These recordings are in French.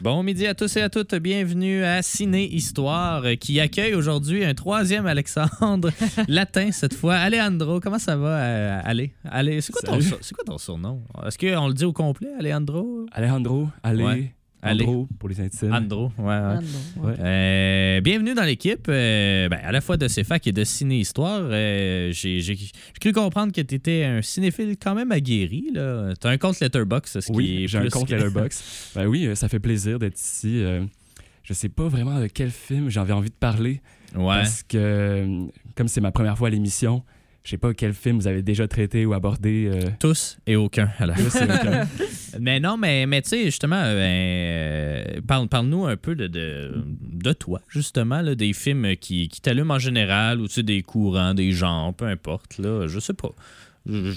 Bon midi à tous et à toutes. Bienvenue à Ciné Histoire euh, qui accueille aujourd'hui un troisième Alexandre latin cette fois. Alejandro, comment ça va euh, aller? Allez, c'est quoi, ton quoi surnom? Est-ce qu'on le dit au complet, Alejandro? Alejandro, allez. Ouais. Allez. Andro pour les intimes. Andro, ouais, ouais. Ouais. Euh, bienvenue dans l'équipe, euh, ben, à la fois de CFAC et de Ciné Histoire. Euh, J'ai cru comprendre que tu étais un cinéphile quand même aguerri. Tu as un compte Letterboxd, ce qui Oui, est j'ai un compte que- Letterboxd. ben oui, ça fait plaisir d'être ici. Euh, je sais pas vraiment de quel film j'avais envie de parler Ouais. parce que comme c'est ma première fois à l'émission, je sais pas quel film vous avez déjà traité ou abordé. euh, Tous et aucun. aucun. Mais non, mais, mais tu sais, justement, euh, ben, euh, parle, parle-nous un peu de, de, de toi, justement, là, des films qui, qui t'allument en général, ou tu sais, des courants, des genres, peu importe, là, je sais pas. Je-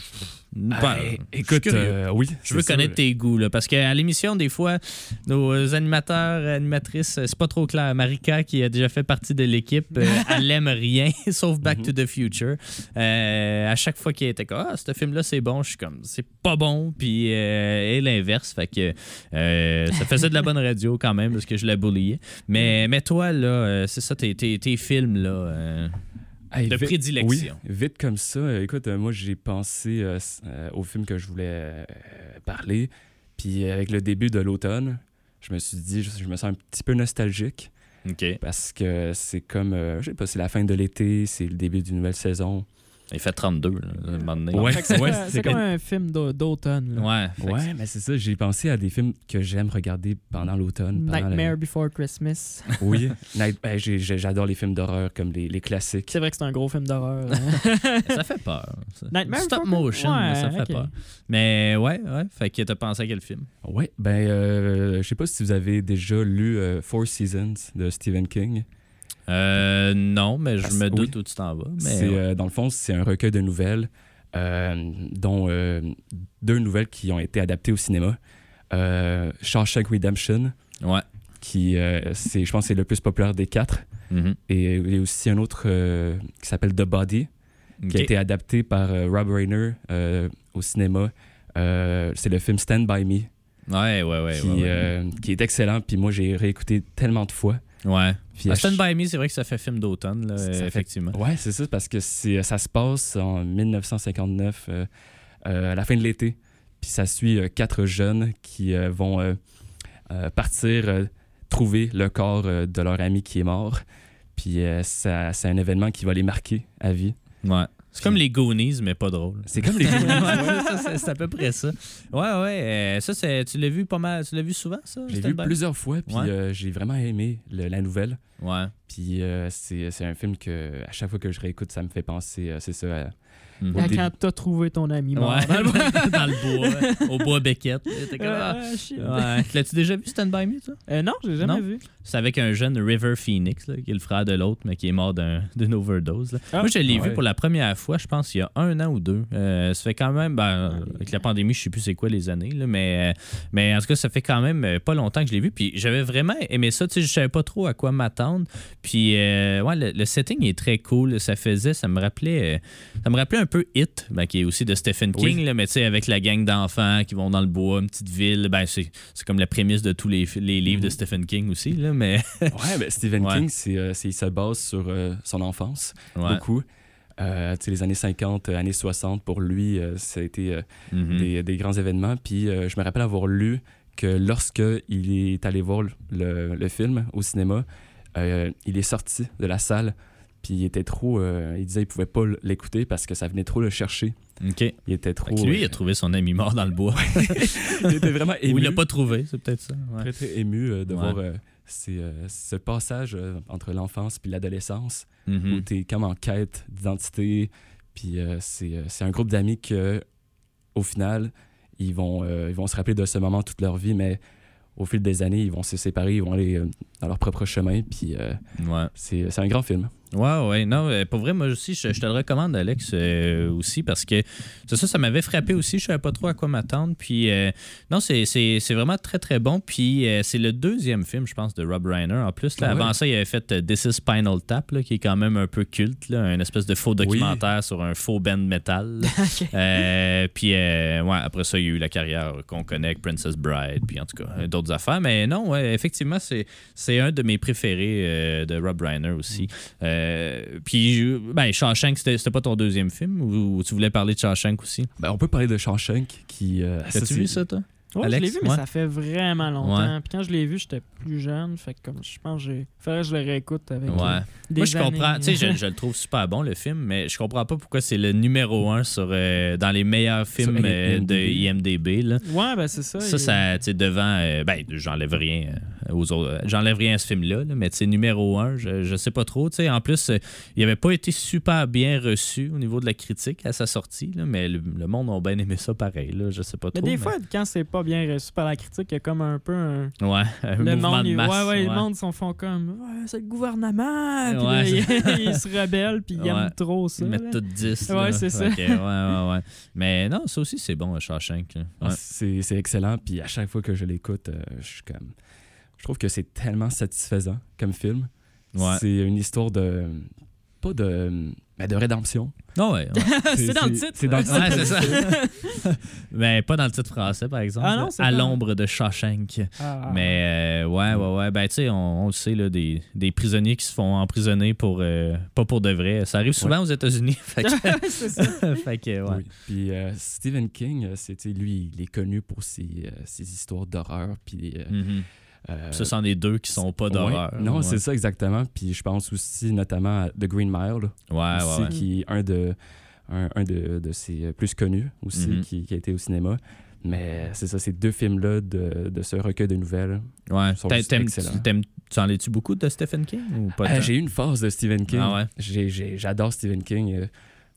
ben, écoute, euh, oui. Je veux connaître tes goûts, là, parce qu'à l'émission, des fois, nos animateurs, animatrices, c'est pas trop clair. Marika, qui a déjà fait partie de l'équipe, euh, elle aime rien, sauf Back Mhm. to the Future. Euh, à chaque fois qu'elle était comme, ah, ce film-là, c'est bon, je suis comme, c'est pas bon, puis et l'inverse. Fait que ça faisait de la bonne radio quand même, parce que je la bulliais. Mais, mais toi, là, c'est ça, tes, tes, tes films, là. Hey, de vite- prédilection. Oui, vite comme ça. Écoute, euh, moi, j'ai pensé euh, euh, au film que je voulais euh, parler. Puis avec le début de l'automne, je me suis dit, je, je me sens un petit peu nostalgique parce que c'est comme, euh, je sais pas, c'est la fin de l'été, c'est le début d'une nouvelle saison. Il fait 32, là, à un moment donné. Ouais, C'est ouais, comme- un film d'au- d'automne. Ouais. Ouais, mais c'est ça, j'ai pensé à des films que j'aime regarder pendant l'automne. la- Nightmare Before Christmas. Oui, Night- ben, j'adore les films d'horreur comme les, les classiques. C'est vrai que c'est un gros film d'horreur. hein. Ça fait peur. ça. Nightmare Stop Before motion, ça fait peur. Mais ouais, ouais. Fait que t'as pensé à quel film? Ouais, ben, euh, je sais pas si vous avez déjà lu euh, Four Seasons de Stephen King. Euh, non, mais je Parce- me doute oui. où tu t'en vas. Mais C'est, ouais. euh, dans le fond, c'est un recueil de nouvelles, euh, dont deux nouvelles qui ont été adaptées au cinéma. Shawshank Redemption, Ouais. qui, c'est, je pense, c'est le plus populaire des quatre. Mhm. Et il y a aussi un autre qui s'appelle The Body, qui a été adapté par Rob Reiner au cinéma. C'est le film Stand By Me, Ouais, ouais, ouais. qui, ouais, ouais. qui est excellent. Puis moi, j'ai réécouté tellement de fois. Ouais. Puis Ah, à Stand By Me, c'est vrai que ça fait film d'automne, là, Ça fait- effectivement. Ouais, c'est ça, parce que c'est, ça se passe en 1959, euh, euh, à la fin de l'été. Puis ça suit euh, quatre jeunes qui euh, vont euh, euh, partir euh, trouver le corps euh, de leur ami qui est mort. Puis euh, ça, c'est un événement qui va les marquer à vie. Ouais. C'est comme les Goonies, mais pas drôle. C'est comme les Ouais, ça, c'est- à peu près ça. Ouais, ouais. euh, ça, tu l'as vu pas mal. Tu l'as vu souvent, ça? J'ai vu plusieurs fois, puis Ouais. euh, j'ai vraiment aimé le- la nouvelle. Ouais. Puis euh, c'est, un film que, à chaque fois que je réécoute, ça me fait penser, c'est ça, Mhm. Quand début. t'as trouvé ton ami mort. Ouais, dans le bois, au bois Beckett. T'es comme, ah. Ah. Ouais. L'as-tu déjà vu Stand By Me, toi? Euh, non, j'ai jamais Non? vu. C'est avec un jeune River Phoenix, là, qui est le frère de l'autre, mais qui est mort d'un- d'une overdose. Ah, Moi, je l'ai vu pour la première fois, je pense, il y a un an ou deux. Euh, ça fait quand même, ben, avec la pandémie, je sais plus c'est quoi les années, là, mais, euh, mais en tout cas, ça fait quand même euh, pas longtemps que je l'ai vu. Puis j'avais vraiment aimé ça. Tu sais, je savais pas trop à quoi m'attendre. Puis, euh, ouais, le, le setting est très cool. Ça faisait, ça me rappelait, ça me rappelait un peu It, ben, qui est aussi de Stephen Oui. King, là, mais tu sais, avec la gang d'enfants qui vont dans le bois, une petite ville. Ben, c'est c'est comme la prémisse de tous les, les livres de Mhm. Stephen King aussi, là, mais. Ouais, ben Stephen Ouais. King, c'est, euh, c'est- il se base sur euh, son enfance, Ouais. beaucoup. Euh, tu sais, les années 50, euh, années 60, pour lui, euh, ça a été Mhm. des, des grands événements. Puis je me rappelle avoir lu que lorsque il est allé voir le, le film au cinéma, il est sorti de la salle. Puis il était trop. euh, il disait qu'il pouvait pas l'écouter parce que ça venait trop le chercher. OK. Il était trop. Lui, il a euh, trouvé son ami mort dans le bois. il était vraiment ému. Ou il l'a pas trouvé, c'est peut-être ça. ouais. Très, très ému euh, de Ouais. voir euh, ces, euh, ce passage entre l'enfance puis l'adolescence Mhm. où tu es comme en quête d'identité, Puis c'est un groupe d'amis que, au final, ils vont, ils vont se rappeler de ce moment toute leur vie, mais au fil des années, ils vont se séparer, ils vont aller dans leur propre chemin. Puis Ouais. c'est un grand film. Ouais, ouais. Non, euh, pour vrai, moi aussi, je, je te le recommande, Alex, euh, aussi, parce que c'est ça, ça m'avait frappé aussi. Je savais pas trop à quoi m'attendre. Puis, euh, non, c'est, c'est, c'est vraiment très, très bon. Puis, euh, c'est le deuxième film, je pense, de Rob Reiner. En plus, là, Ah ouais? avant ça, il avait fait This is Spinal Tap, là, qui est quand même un peu culte, là, un espèce de faux documentaire sur un faux band metal. puis, euh, ouais, après ça, il y a eu la carrière qu'on connaît avec Princess Bride, puis en tout cas, d'autres affaires. Mais non, ouais, effectivement, c'est, c'est un de mes préférés de Rob Reiner aussi. Euh, puis, ben, Shawshank, c'était, c'était pas ton deuxième film ou, ou tu voulais parler de Shawshank aussi? Ben, on peut parler de Shawshank qui. euh, As-tu c'est- vu ça, toi? Ouais, Alex, je l'ai vu, mais ouais. ça fait vraiment longtemps. Puis quand je l'ai vu, j'étais plus jeune. Fait que comme je pense que j'ai. Faudrait que je le réécoute avec euh, Ouais. des Moi, je comprends. Tu sais, je, je le trouve super bon, le film, mais je comprends pas pourquoi c'est le numéro un sur, euh, dans les meilleurs films euh, de IMDB. Là. Ouais, ben c'est ça. Ça, il- ça, tu sais, devant. euh, ben, j'enlève rien euh, aux autres. euh, J'enlève rien à ce film-là, là, mais sais, numéro un, je, je sais pas trop. Tu sais, en plus, euh, il avait pas été super bien reçu au niveau de la critique à sa sortie, là, mais le, le monde a bien aimé ça pareil. Là, je sais pas Mais trop. des fois, quand c'est pas bien reçu par la critique, il y a comme un peu un. ouais, un le mouvement monde, de masse. ouais, ouais, le ouais. monde s'en font comme. Ouais, c'est le gouvernement. Puis Ouais, là, il, il se rebelle, puis il Ouais. aime trop ça. Ils mettent tout 10. Ouais, c'est ça. Que, ouais, ouais, ouais. Mais non, ça aussi, c'est bon, Shawshank. Ah, Ouais. C'est c'est excellent. Puis à chaque fois que je l'écoute, euh, je suis comme. Je trouve que c'est tellement satisfaisant comme film. Ouais. C'est une histoire de. Pas de. Mais de rédemption. Non, ouais. ouais. C'est dans le titre. C'est dans le titre. Ouais, c'est ça. Mais pas dans le titre français, par exemple. Ah non, c'est à l'ombre de Shawshank. Ah. Mais euh, ouais, ouais, ouais. Ben, tu sais, on, on le sait, là, des, des prisonniers qui se font emprisonner pour. euh, pas pour de vrai. Ça arrive souvent aux États-Unis. fait que, ça. fait que, ouais. Oui. Puis euh, Stephen King, euh, sais, lui, il est connu pour ses, euh, ses histoires d'horreur. Puis. euh, Mhm. Euh, Ce sont des deux qui sont pas d'horreur. ouais. Non, ouais. c'est ça exactement. Puis je pense aussi notamment à The Green Mile, aussi, qui est un de, un, un de, de ses euh, plus connus aussi, Mhm. qui, qui a été au cinéma. Mais c'est ça, ces deux films-là de, de ce recueil de nouvelles. Ouais. sont T'aimes, t'aimes- tu en es-tu beaucoup de Stephen King ou pas Euh, j'ai eu une phase de Stephen King. Ah ouais? J'adore Stephen King, euh,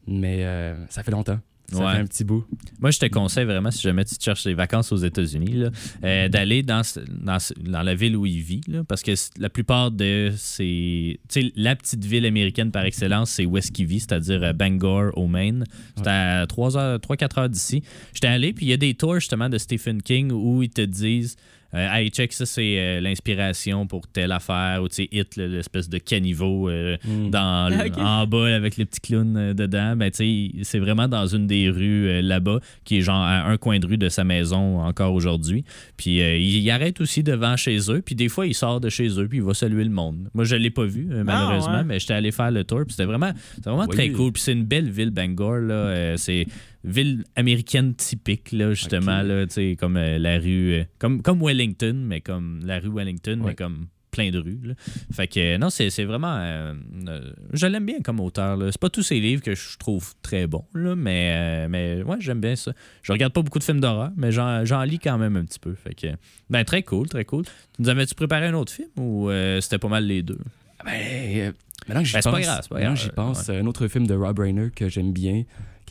mais euh, ça fait longtemps. Ça Ouais. fait un petit bout. Moi, je te conseille vraiment, si jamais tu te cherches des vacances aux États-Unis, euh, d'aller dans, dans, la ville où il vit. là, parce que la plupart de ces. Tu sais, la petite ville américaine par excellence, c'est où est-ce qu'il vit, c'est-à-dire euh, Bangor, au Maine. C'est à 3-4 heures, d'ici. J'étais allé, puis il y a des tours justement de Stephen King où ils te disent. Euh, hey, check, ça, c'est euh, l'inspiration pour telle affaire, ou tu sais, Hit, l'espèce de caniveau euh, Mm. dans en bas avec les petits clowns euh, dedans. Ben, tu sais, c'est vraiment dans une des rues euh, là-bas, qui est genre à un coin de rue de sa maison encore aujourd'hui. Puis euh, il, il arrête aussi devant chez eux, puis des fois, il sort de chez eux, puis il va saluer le monde. Moi, je l'ai pas vu, euh, malheureusement, ouais. mais j'étais allé faire le tour, puis c'était vraiment, c'était vraiment Oui. très cool. Puis c'est une belle ville, Bangor, là. euh, c'est ville américaine typique, là, justement, là, tu comme euh, la rue, euh, comme, comme Wellington, mais comme la rue Wellington, mais comme plein de rues. là. Fait que euh, non, c'est vraiment. euh, euh, je l'aime bien comme auteur. C'est pas tous ses livres que je trouve très bons, là, mais, mais ouais, j'aime bien ça. Je regarde pas beaucoup de films d'horreur, mais j'en lis quand même un petit peu. Fait que, ben, très cool, très cool. Nous avais-tu préparé un autre film ou c'était pas mal les deux? Ben, euh, maintenant que j'y Ben, pense, pas grave, pas maintenant grave, j'y pense, un autre film de Rob Reiner que j'aime bien,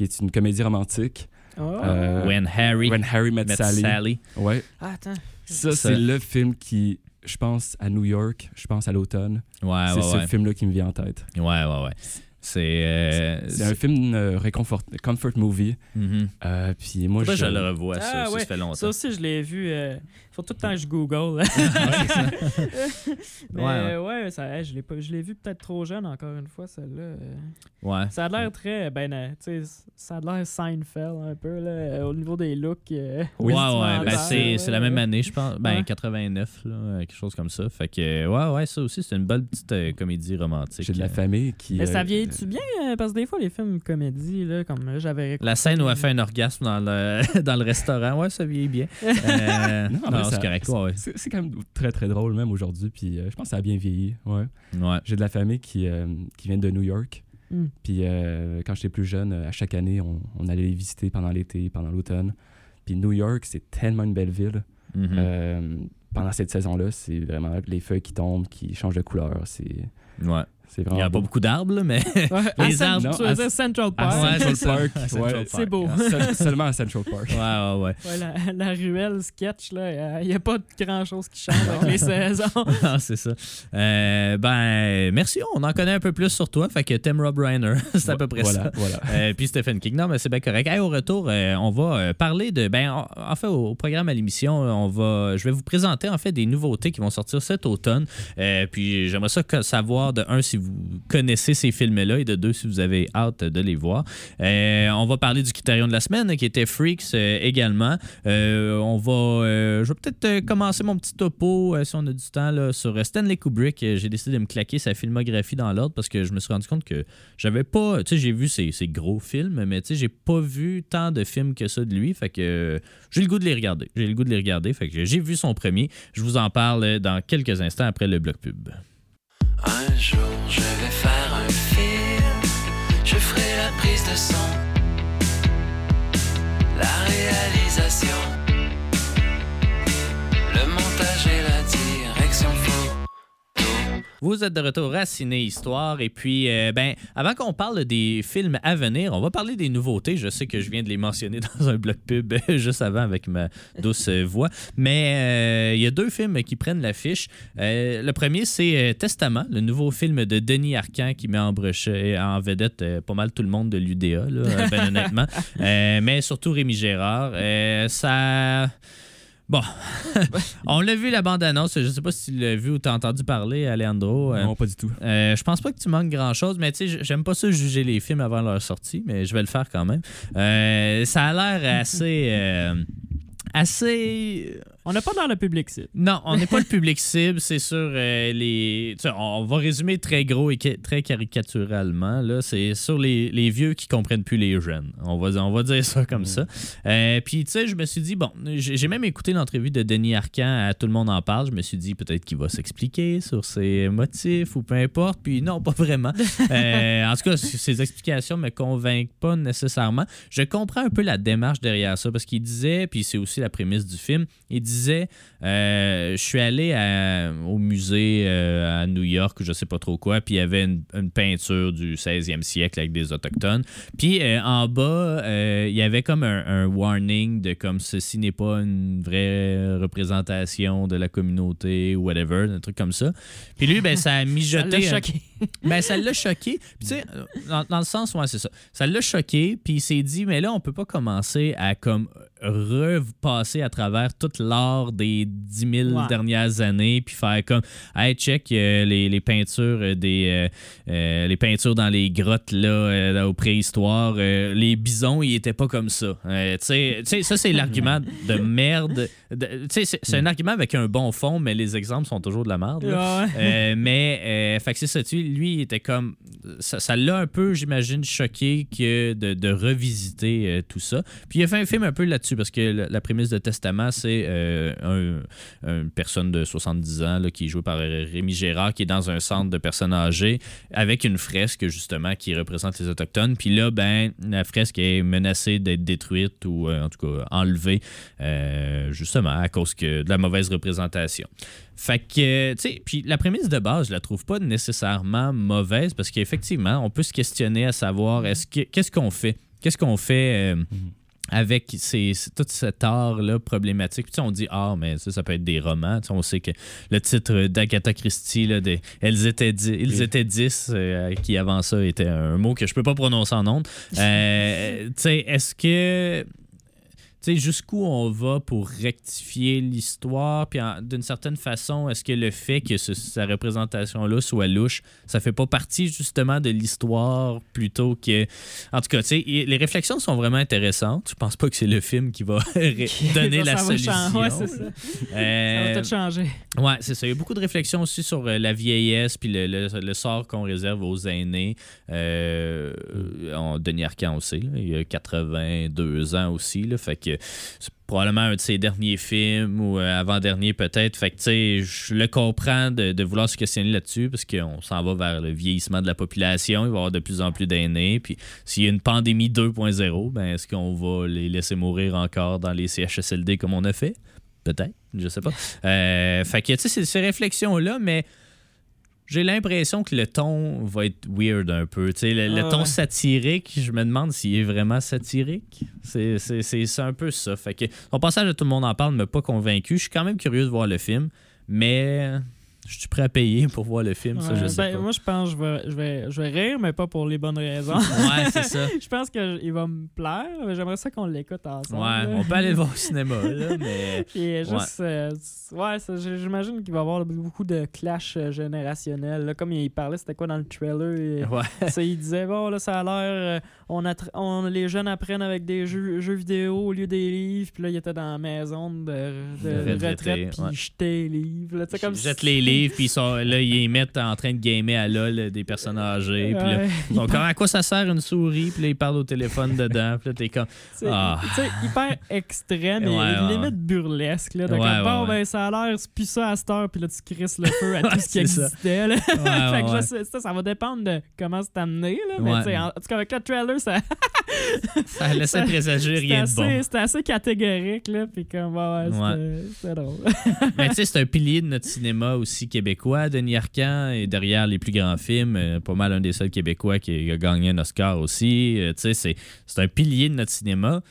qui est une comédie romantique. Ah. Euh, When Harry When Harry Met, met Sally. Sally. Ouais. Ah, attends. Ça, Ça. c'est le film qui, je pense, à New York, je pense à l'automne. Ouais, c'est ouais, ce ouais. film-là qui me vient en tête. Ouais, ouais, ouais. C'est. euh, C'est un film euh, réconfort, comfort movie. Mhm. Euh, puis moi, je, je le revois, ça, Ah, ça, ouais. ça fait longtemps. Ça aussi, je l'ai vu. Faut tout le temps que je google. Mais Ouais, euh, ouais, ça, je l'ai pas- je l'ai vu peut-être trop jeune, encore une fois, celle-là. Ouais. Ça a l'air très. Ben, euh, tu sais, ça a l'air Seinfeld un peu, là, euh, au niveau des looks. euh, Ouais, ouais, ben c'est, c'est la même année, je pense. Ben, Ouais. 89, là, quelque chose comme ça. Fait que, ouais, ouais, ça aussi, c'est une belle petite euh, comédie romantique. j'ai de la famille qui. Mais ça vieillit-tu bien? euh, Parce que des fois, les films comédies, là, comme là, j'avais. La scène où elle fait un orgasme dans le, dans le restaurant, ouais, ça vieillit bien. Euh, Non, non, mais c'est correct, ouais, ouais. C'est quand même très très drôle même aujourd'hui, puis euh, je pense que ça a bien vieilli. Ouais. Ouais. J'ai de la famille qui, euh, qui vient de New York. Hmm. Puis euh, quand j'étais plus jeune, à chaque année, on, on allait les visiter pendant l'été, pendant l'automne. Puis New York, c'est tellement une belle ville. Mhm. Euh, pendant cette saison-là, c'est vraiment les feuilles qui tombent, qui changent de couleur. C'est ouais. C'est Il n'y a pas beau. beaucoup d'arbres, là, mais Ouais, Les arbres, tu non, veux à- dire Central Park. Ouais, Central. Park, ouais. C'est beau. Seul- seulement à Central Park. Ouais, ouais, ouais. Ouais, la, la ruelle sketch, là, il n'y a pas grand chose qui change avec les saisons. Ah, c'est ça. Euh, ben, merci. On en connaît un peu plus sur toi. Fait que Tim Rob Reiner, c'est à peu près voilà, ça. Voilà. Euh, puis Stephen King. Non, mais c'est bien correct. Hey, au retour, euh, on va parler de. Ben, en, en fait, au, au programme à l'émission, on va. Je vais vous présenter en fait des nouveautés qui vont sortir cet automne. Euh, puis j'aimerais ça savoir de un si vous connaissez ces films-là et de deux si vous avez hâte de les voir. Euh, on va parler du critérium de la semaine qui était Freaks euh, également. Euh, on va. je vais peut-être commencer mon petit topo si on a du temps là, sur Stanley Kubrick. J'ai décidé de me claquer sa filmographie dans l'ordre parce que je me suis rendu compte que j'avais pas. Tu sais, j'ai vu ses, gros films, mais tu sais, j'ai pas vu tant de films que ça de lui. Fait que j'ai le goût de les regarder. J'ai le goût de les regarder. Fait que j'ai vu son premier. Je vous en parle dans quelques instants après le bloc pub. Un jour je vais faire un film, je ferai la prise de son, la réalisation, le montage et la. Vous êtes de retour à Ciné Histoire et puis euh, ben avant qu'on parle des films à venir, on va parler des nouveautés. Je sais que je viens de les mentionner dans un bloc pub juste avant avec ma douce euh, voix, mais euh, il y a deux films qui prennent l'affiche. Euh, le premier c'est euh, Testament, le nouveau film de Denis Arcand qui met en, brochet- en vedette euh, pas mal tout le monde de l'UDA, là, euh, ben honnêtement, Euh, mais surtout Rémi Gérard. Euh, ça Bon, on l'a vu la bande-annonce. Je sais pas si tu l'as vu ou t'as entendu parler, Alejandro. Euh, Non, pas du tout. euh, je pense pas que tu manques grand-chose, mais tu sais, j'aime pas ça juger les films avant leur sortie, mais je vais le faire quand même. Euh, ça a l'air assez... assez... On n'est pas dans le public cible. Non, on n'est pas le public cible, c'est sur euh, les. on va résumer très gros et très caricaturalement. Là, c'est sur les, les vieux qui comprennent plus les jeunes. On va, on va dire ça comme ça. Euh, Puis, tu sais, je me suis dit, bon, j'ai même écouté l'entrevue de Denis Arcand à Tout le monde en parle. Je me suis dit, peut-être qu'il va s'expliquer sur ses motifs ou peu importe. Puis, non, pas vraiment. Euh, en tout cas, ses explications me convainquent pas nécessairement. Je comprends un peu la démarche derrière ça parce qu'il disait, puis c'est aussi la prémisse du film, il disait euh, Je suis allé à- au musée euh, à New York, ou je sais pas trop quoi, puis il y avait une, une peinture du 16e siècle avec des Autochtones. Puis euh, en bas, il y avait comme un, un warning de comme ceci n'est pas une vraie représentation de la communauté ou whatever, un truc comme ça. Puis lui, ben, ça a Ça mijoté. l'a un- choqué. ben, ça l'a choqué. Puis, tu sais, dans, dans le sens, ouais, c'est ça. Ça l'a choqué, puis il s'est dit, mais là, on peut pas commencer à comme repasser à travers toute l'art des 10 000 Ouais. dernières années, puis faire comme, hey, check euh, les, les peintures euh, des euh, les peintures dans les grottes là, là, au préhistoire. les bisons, ils étaient pas comme ça. Tu sais, ça, c'est l'argument de merde. De- Tu sais, c'est un argument avec un bon fond, mais les exemples sont toujours de la merde. Ouais. Mais, fait que c'est ça, lui, il était comme. Ça l'a un peu, j'imagine, choqué que de, de revisiter tout ça. Puis il a fait un film un peu là-dessus, parce que la, prémisse de Testament, c'est euh, un- une personne de 70 ans qui est jouée par Rémi Gérard, qui est dans un centre de personnes âgées, avec une fresque, justement, qui représente les Autochtones. Puis là, ben, la fresque est menacée d'être détruite ou, euh, en tout cas, enlevée, euh, justement, à cause que de la mauvaise représentation. Fait que, tu sais, puis la prémisse de base, je la trouve pas nécessairement mauvaise parce qu'effectivement, on peut se questionner à savoir est-ce que qu'est-ce qu'on fait? Qu'est-ce qu'on fait euh, avec ces, tout cet art-là problématique. Puis, tu sais, on dit art, mais ça, ça peut être des romans. Tu sais, on sait que le titre d'Agatha Christie, là, des, Elles étaient dix, Ils étaient dix, euh, qui avant ça était un mot que je peux pas prononcer en ondes. Euh, tu sais, est-ce que sais, jusqu'où on va pour rectifier l'histoire, puis en- d'une certaine façon, est-ce que le fait que ce- sa représentation-là soit louche, ça fait pas partie justement de l'histoire plutôt que... En tout cas, tu sais, les réflexions sont vraiment intéressantes. Je pense pas que c'est le film qui va donner Ça la va solution. changer. Ouais, c'est ça. Ça Euh, va tout changer. Ouais, c'est ça. Il y a beaucoup de réflexions aussi sur euh, la vieillesse puis le, le- le sort qu'on réserve aux aînés. Euh, on- Denis Arcand aussi, là, il a 82 ans aussi. Là, fait que c'est probablement un de ses derniers films ou euh, avant-dernier peut-être. Fait que tu sais, je le comprends de, vouloir se questionner là-dessus parce qu'on s'en va vers le vieillissement de la population. Il va y avoir de plus en plus d'aînés. Puis s'il y a une pandémie 2.0, ben est-ce qu'on va les laisser mourir encore dans les CHSLD comme on a fait? Peut-être, je sais pas. Euh, fait que, tu sais, ces réflexions-là, mais j'ai l'impression que le ton va être weird un peu. Le, le Ah ton ouais. satirique, je me demande s'il est vraiment satirique. C'est c'est- c'est- c'est un peu ça. Fait que, son passage à tout le monde en parle m'a pas convaincu. Je suis quand même curieux de voir le film, mais je suis prêt à payer pour voir le film. ça, je sais ben, pas. Moi, je pense que je vais, je, vais, je vais rire, mais pas pour les bonnes raisons. Ouais, c'est ça. je pense qu'il va me plaire. mais J'aimerais ça qu'on l'écoute ensemble. Ouais, là. on peut aller le voir au cinéma, là, mais. Puis euh, juste, euh, ouais, j'imagine qu'il va y avoir beaucoup de clash euh, générationnel. là. Comme il parlait, c'était quoi dans le trailer et- Ouais. ça, Il disait, bon, là, ça a l'air, on, les jeunes apprennent avec des jeux, jeux vidéo au lieu des livres. Puis là, il était dans la maison de, de De retraité, retraite, puis il jetait les livres. là. Comme les livres, puis ils sont, là, ils les mettent en train de gamer à LOL des personnes âgées. Puis là, sont comme, à quoi ça sert une souris? Puis là, ils parlent au téléphone dedans. Puis là, t'es comme, C'est Ah. hyper extrême et Ouais, ouais, limite burlesque. Là, de Ouais, bon, ben, ça a l'air, plus ça à cette heure, puis là, tu crisses le feu à tout ce qui existait. là. fait que ça, ça va dépendre de comment c'est amené. Là, mais Ouais. tu sais, en, en tout cas, avec le trailer, ça, ça laissait présager rien de bon. c'était assez catégorique. Là, puis comme, ouais, c'était drôle. Mais tu sais, c'est un pilier de notre cinéma aussi québécois. Denis Arcand est derrière les plus grands films, euh, pas mal un des seuls québécois qui a gagné un Oscar aussi. Euh, tu sais, c'est un pilier de notre cinéma.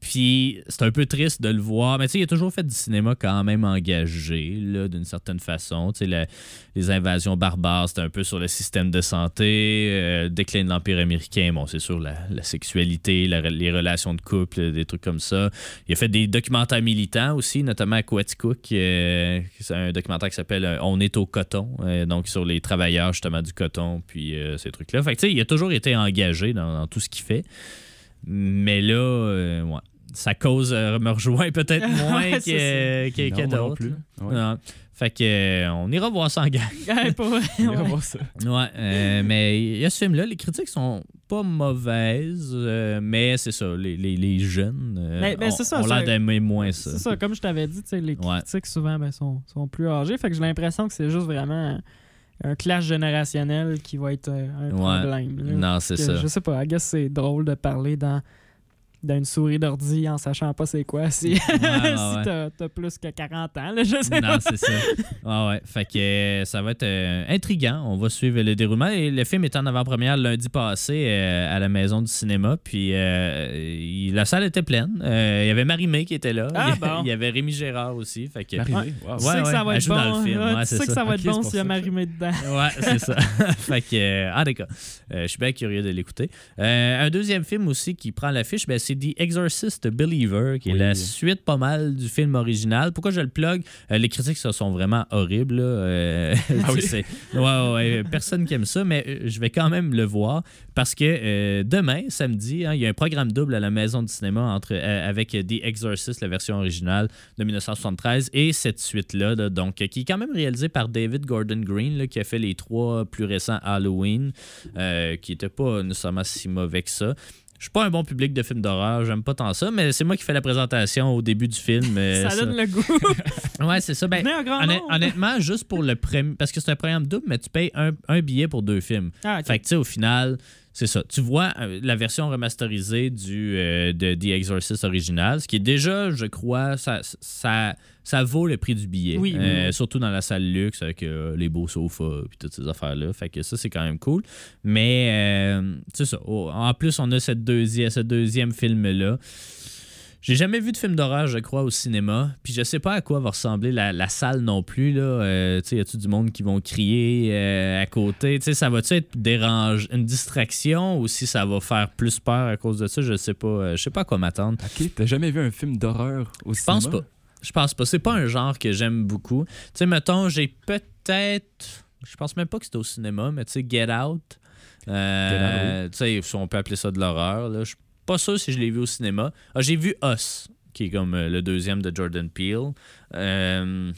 Puis c'est un peu triste de le voir. Mais tu sais, il a toujours fait du cinéma quand même engagé, là, d'une certaine façon. Tu sais, les invasions barbares, c'était un peu sur le système de santé. euh, déclin de l'Empire américain, bon, c'est sur la, sexualité, les relations de couple, des trucs comme ça. Il a fait des documentaires militants aussi, notamment à Quaticook. euh, c'est un documentaire qui s'appelle euh, On est au coton, euh, donc sur les travailleurs justement du coton, puis euh, ces trucs-là. Fait que tu sais, il a toujours été engagé dans tout ce qu'il fait. Mais là, euh, ouais, sa cause euh, me rejoint peut-être moins Ouais, que, que, que Non, moi non d'autres. plus. Ouais. Non. Fait que euh, on ira voir ça en gang. Ouais, pour vrai, On ouais. voir ça. Ouais, euh, mais il y a ce film-là, les critiques sont pas mauvaises, euh, mais c'est ça, les, les, les jeunes euh, Mais- mais ont- c'est ça, ont l'air d'aimer moins ça. C'est ça, comme je t'avais dit, tu sais, les Ouais. critiques souvent ben, sont, sont plus âgés. Fait que j'ai l'impression que c'est juste vraiment un, clash générationnel qui va être euh, un Ouais. problème. là. Non, c'est ça. Je sais pas, I guess c'est drôle de parler dans dans une souris d'ordi en sachant pas c'est quoi si, ouais, si ouais. t'as plus que 40 ans. Là, je sais Non, c'est ça. Ouais, ouais. Fait que euh, ça va être euh, intriguant. On va suivre le déroulement. Et le film est en avant-première lundi passé euh, à la Maison du cinéma. Puis euh, il- la salle était pleine. Euh, il y avait Marie-Mé qui était là. Ah, il, y a- bon. il y avait Rémi Gérard aussi. Fait que, Marie-Mé, Ouais. wow. Tu sais Ouais, que ça va être bon. tu c'est sais que ça. ça va être bon s'il y a. Marie-Mé dedans. Ouais, c'est ça. fait que, d'accord. Euh, je suis bien curieux de l'écouter. Euh, un deuxième film aussi qui prend l'affiche, ben, c'est The Exorcist Believer, qui est Oui. la suite pas mal du film original. Pourquoi je le plug? Euh, Les critiques, ça sont vraiment horribles. Euh, Ah oui? ouais, ouais, personne qui aime ça, mais euh, je vais quand même le voir parce que euh, demain, samedi, hein, il y a un programme double à la Maison du cinéma entre, avec The Exorcist, la version originale de 1973, et cette suite-là, là, donc, qui est quand même réalisée par David Gordon Green, là, qui a fait les trois plus récents Halloween, qui n'étaient pas nécessairement si mauvais que ça. Je suis pas un bon public de films d'horreur, j'aime pas tant ça, mais c'est moi qui fais la présentation au début du film. ça donne le goût. Ouais, c'est ça. Ben, honnêt- honnêtement, juste pour le premier. Parce que c'est un programme double, mais tu payes un, un billet pour deux films. Ah. Fait que, tu sais, au final, c'est ça. Tu vois euh, la version remasterisée du, euh, de The Exorcist original, ce qui est déjà, je crois, ça, ça, ça vaut le prix du billet. Oui, oui, Euh, oui. Surtout dans la salle luxe avec euh, les beaux sofas et toutes ces affaires-là. Fait que ça, c'est quand même cool. Mais, c'est ça. Oh, en plus, on a cette deuxième, ce deuxième film-là. J'ai jamais vu de film d'horreur, je crois, au cinéma. Puis je sais pas à quoi va ressembler la, la salle non plus. Là. Euh, tu sais, y a-tu du monde qui vont crier euh, à côté? Tu sais, ça va-tu être dérange, une distraction ou si ça va faire plus peur à cause de ça? Je sais pas. Euh, je sais pas à quoi m'attendre. Ok, t'as jamais vu un film d'horreur au Je pense pas. Je pense pas. C'est pas un genre que j'aime beaucoup. Tu sais, mettons, j'ai peut-être. Je pense même pas que c'était au cinéma, mais tu sais, Get Out. Euh, Tu sais, on peut appeler ça de l'horreur. là. Je pas sûr si je l'ai vu au cinéma. Ah, j'ai vu Us, qui est comme euh, le deuxième de Jordan Peele. Euh,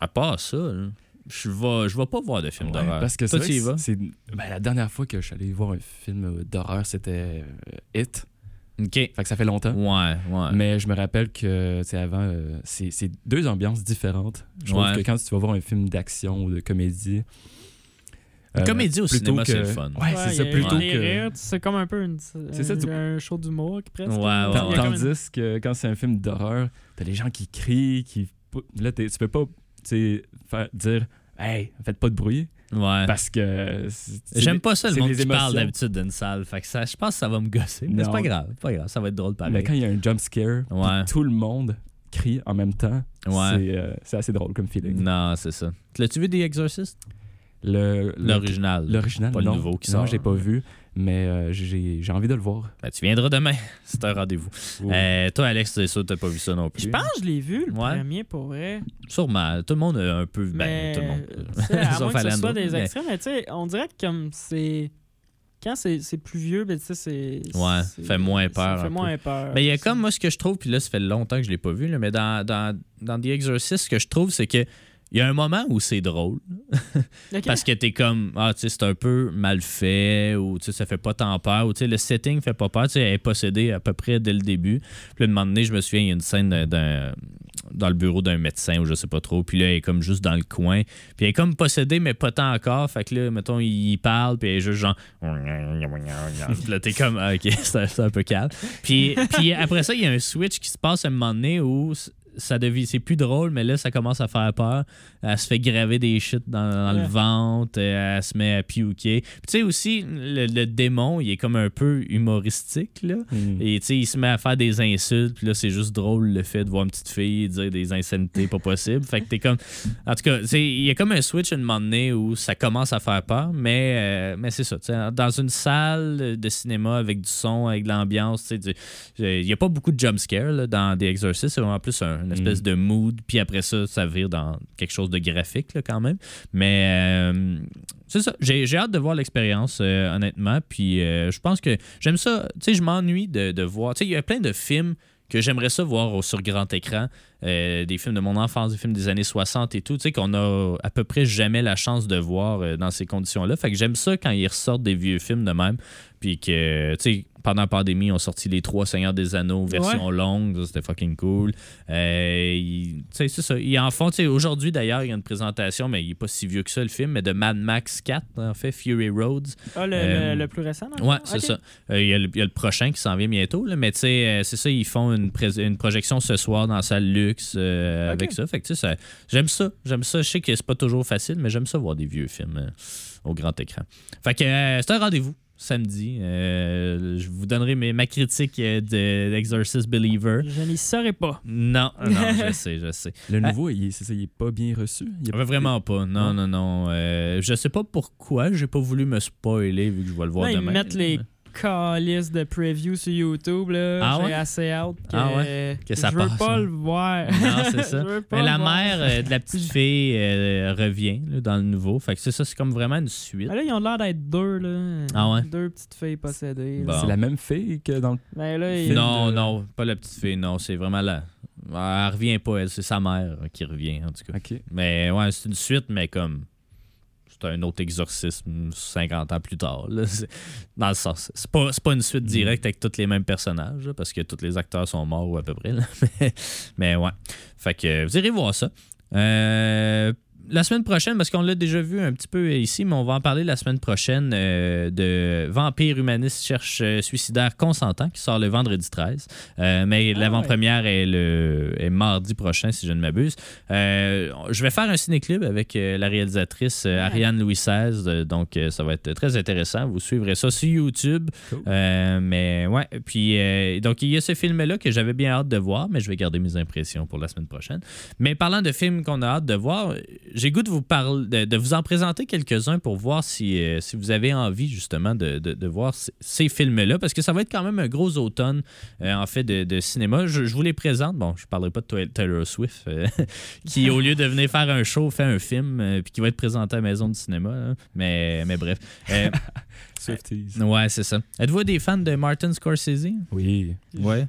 à part ça, là, je vais, je vais pas voir de film Ouais, d'horreur. Parce que c'est Toi, tu y vas? c'est ben, la dernière fois que je suis allé voir un film euh, d'horreur, c'était euh, It. OK. Fait que ça fait longtemps. Ouais, ouais. Mais je me rappelle que, sais, avant, euh, c'est c'est deux ambiances différentes. Je trouve Ouais. que quand tu vas voir un film d'action ou de comédie. Euh, comédie au plutôt cinéma, que- c'est le fun. Ouais, c'est ça, plutôt que. C'est comme un peu une, C'est ça, tu- un show d'humour presque. Comme une- Tandis que quand c'est un film d'horreur, t'as les gens qui crient, qui. Là, t'es- tu peux pas faire, dire Hey, faites pas de bruit. Ouais. Parce que. J'aime pas ça, le monde qui parle d'habitude d'une salle. Fait que ça, je pense que ça va me gosser. Mais c'est pas grave. c'est Pas grave. Ça va être drôle pareil. Mais quand il y a un jump scare, Ouais. tout le monde crie en même temps, Ouais. c'est euh, c'est assez drôle comme feeling. Non, c'est ça. L'as-tu vu The Exorcist? Le- le- L'original. L'original, Pas le non. nouveau qui Non, sort. j'ai pas vu, mais euh, j'ai j'ai envie de le voir. Ben, tu viendras demain. C'est un rendez-vous. Euh, toi, Alex, c'est sûr que t'as pas vu ça non plus. Je pense que je l'ai vu, le Ouais. premier, pour vrai. Sûrement. Tout le monde a un peu. Ben, mais, tout le monde. sais, à moins que ce soit des mais- extraits, mais tu sais, on dirait que comme c'est... Quand c'est c'est plus vieux, ben tu sais, c'est... Ouais, fait moins peur Ça fait moins peur. Mais il y a comme moi ce que je trouve, puis là ça fait longtemps que je l'ai pas vu, là, mais dans, dans, dans The Exorcist, ce que je trouve, c'est que il y a un moment où c'est drôle. Parce que t'es comme, ah, tu sais, c'est un peu mal fait, ou tu sais, ça fait pas tant peur, ou tu sais, le setting fait pas peur. Tu sais, elle est possédée à peu près dès le début. Puis là, un moment donné, je me souviens, il y a une scène d'un- dans le bureau d'un médecin, ou je sais pas trop. Puis là, elle est comme juste dans le coin. Puis elle est comme possédée, mais pas tant encore. Fait que là, mettons, il parle, puis elle est juste genre. Puis là, t'es comme, ah, ok, c'est c'est un peu calme. Puis, puis après ça, il y a un switch qui se passe à un moment donné où ça devient c'est plus drôle mais là ça commence à faire peur. Elle se fait graver des shit dans, dans Ouais. le ventre euh, elle se met à piouquer Puis tu sais aussi le, le démon il est comme un peu humoristique là. Mm. et tu sais il se met à faire des insultes puis là c'est juste drôle le fait de voir une petite fille dire des insanités pas possibles. Fait que t'es comme en tout cas il y a comme un switch à un moment donné où ça commence à faire peur mais euh, mais c'est ça dans une salle de cinéma avec du son avec de l'ambiance tu sais, du- il n'y a pas beaucoup de jump scare là, dans des exorcistes c'est vraiment plus un- une espèce Mm. de mood puis après ça ça vire dans quelque chose de graphique là, quand même mais euh, c'est ça j'ai hâte de voir l'expérience euh, honnêtement puis euh, je pense que j'aime ça tu sais je m'ennuie de, de voir tu sais il y a plein de films que j'aimerais ça voir sur grand écran euh, des films de mon enfance, des films des années 60 et tout, tu sais, qu'on a à peu près jamais la chance de voir euh, dans ces conditions-là. Fait que j'aime ça quand ils ressortent des vieux films de même, puis que, tu sais, pendant la pandémie, ils ont sorti Les Trois Seigneurs des Anneaux, version longue, c'était fucking cool. Euh, c'est ça. Ils en font, aujourd'hui d'ailleurs, il y a une présentation, mais il n'est pas si vieux que ça, le film, mais de Mad Max 4, en fait, Fury Roads. Ah, le, Euh, le- le plus récent, Ouais, fond? c'est ça. Euh, Il y, a le- il y a le prochain qui s'en vient bientôt, là, mais tu sais, euh, c'est ça, ils font une, pré- une projection ce soir dans la salle luxe euh, avec ça. Fait que tu sais, ça- j'aime ça. J'aime ça. Je sais que c'est pas toujours facile, mais j'aime ça voir des vieux films euh, au grand écran. Fait que euh, c'est un rendez-vous samedi. Euh, je vous donnerai mes- ma critique euh, de d'Exorcist Believer. Je n'y serais pas. Non, non, je sais, je sais. Le nouveau, il, est- c'est ça, il est pas bien reçu? Il Euh, Vraiment pas. Non, non, non. Euh, je sais pas pourquoi. J'ai pas voulu me spoiler vu que je vais le voir ils demain. mettent les calices de preview sur YouTube. Là. Ah J'ai ouais? assez hâte que, Ah ouais? Que ça je veux passe, pas hein? le voir. Non, c'est ça. Mais la voir. mère euh, de la petite fille euh, revient là, dans le nouveau. Fait que c'est ça, c'est comme vraiment une suite. Ah, là, ils ont l'air d'être deux. Là. Ah ouais? Deux petites filles possédées. Bon. C'est la même fille que dans le. Ben là, ils- Film non, de- non, pas la petite fille, non, c'est vraiment la. Elle revient pas, elle, c'est sa mère qui revient, en tout cas. Ok. Mais ouais, c'est une suite, mais comme. Un autre exorcisme 50 ans plus tard. Dans le sens. C'est pas, pas une suite directe avec tous les mêmes personnages, parce que tous les acteurs sont morts ou à peu près. Mais, mais ouais. Fait que vous irez voir ça. Euh, la semaine prochaine, parce qu'on l'a déjà vu un petit peu ici, mais on va en parler la semaine prochaine euh, de Vampire humaniste cherche euh, suicidaire consentant qui sort le vendredi 13. Euh, mais Ah l'avant-première est, le, est mardi prochain, si je ne m'abuse. Je vais faire un ciné-club avec la réalisatrice. Ariane Louis XVI, donc ça va être très intéressant. Vous suivrez ça sur YouTube. Cool. Mais ouais, puis euh, donc il y a ce film-là que j'avais bien hâte de voir, mais je vais garder mes impressions pour la semaine prochaine. Mais parlant de films qu'on a hâte de voir, j'ai goût de vous parler, de, de vous en présenter quelques-uns pour voir si, euh, si vous avez envie justement de, de- de voir ces films-là, parce que ça va être quand même un gros automne euh, en fait de, de cinéma. Je, je vous les présente. Bon, je parlerai pas de Tay- Taylor Swift, euh, qui au lieu de venir faire un show fait un film, puis qui va être présenté à la maison de cinéma. Mais, mais bref. Swifties. ouais, c'est ça. Êtes-vous des fans de Martin Scorsese? Oui. Ouais.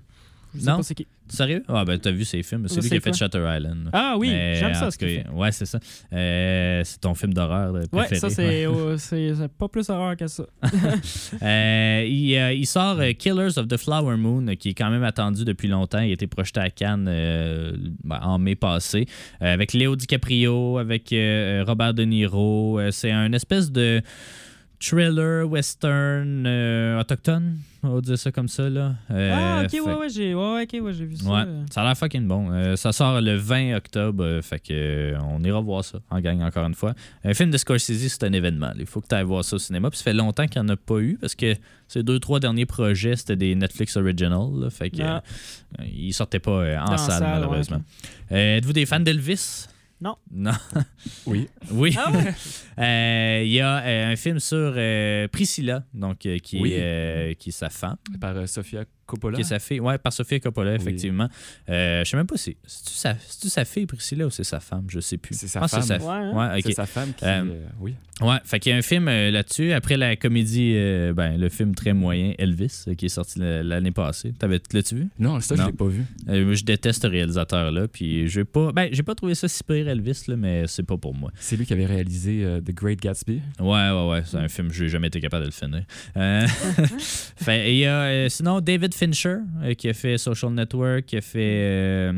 Je sais Non? pas c'est qui. Sérieux? Ah, ben, t'as vu ses films. C'est lui qui a fait. Shutter Island. Ah oui, j'aime ça. ce fait. Ouais, c'est ça. Euh, c'est ton film d'horreur euh, Ouais, préféré. ça, c'est pas plus horreur que ça. Euh, il, euh, il sort Killers of the Flower Moon, qui est quand même attendu depuis longtemps. Il a été projeté à Cannes ben, en mai passé, avec Léo DiCaprio, avec Robert De Niro. C'est un espèce de thriller, western, autochtone, on va dire ça comme ça. Là. Euh, ah, ok, fait- ouais, ouais, j'ai ouais, ok, ouais, j'ai vu ça. Ouais, ça a l'air fucking bon. Euh, ça sort le 20 octobre, euh, fait que euh, on ira voir ça en gang encore une fois. Un film de Scorsese, c'est un événement. Il faut que tu ailles voir ça au cinéma. Puis ça fait longtemps qu'il n'y en a pas eu parce que ces deux, trois derniers projets, c'était des Netflix original. là. fait que Ah. euh, ils sortaient pas euh, en salle, salle, malheureusement. Euh, Êtes-vous des fans d'Elvis? Non. Non. Oui. Oui. Ah ouais? Euh, Il y a euh, un film sur euh, Priscilla, donc, euh, qui, Oui. est, euh, qui est sa femme. Par euh, Sofia Coppola? Qui est sa fille. Ouais, par Sophia Coppola, Oui. effectivement. Euh, je sais même pas si. C'est-tu sa, fille, Priscilla, ou c'est sa femme? Je sais plus. C'est sa femme. sa- Ouais, hein? Ouais, sa femme qui. Euh, euh, oui. Ouais, fait qu'il y a un film euh, là-dessus. Après la comédie, euh, ben, le film très moyen, Elvis, euh, qui est sorti la- l'année passée. T'avais- L'as-tu vu? Non, ça, Non. je l'ai pas vu. Euh, Je déteste ce réalisateur-là. Puis j'ai pas. Ben, j'ai pas trouvé ça si pire, Elvis, là, mais c'est pas pour moi. C'est lui qui avait réalisé euh, The Great Gatsby. Ouais, ouais, ouais. C'est un film, j'ai jamais été capable de le finir. Euh, fait, et il y a euh, sinon David Fincher euh, qui a fait Social Network, qui a fait euh,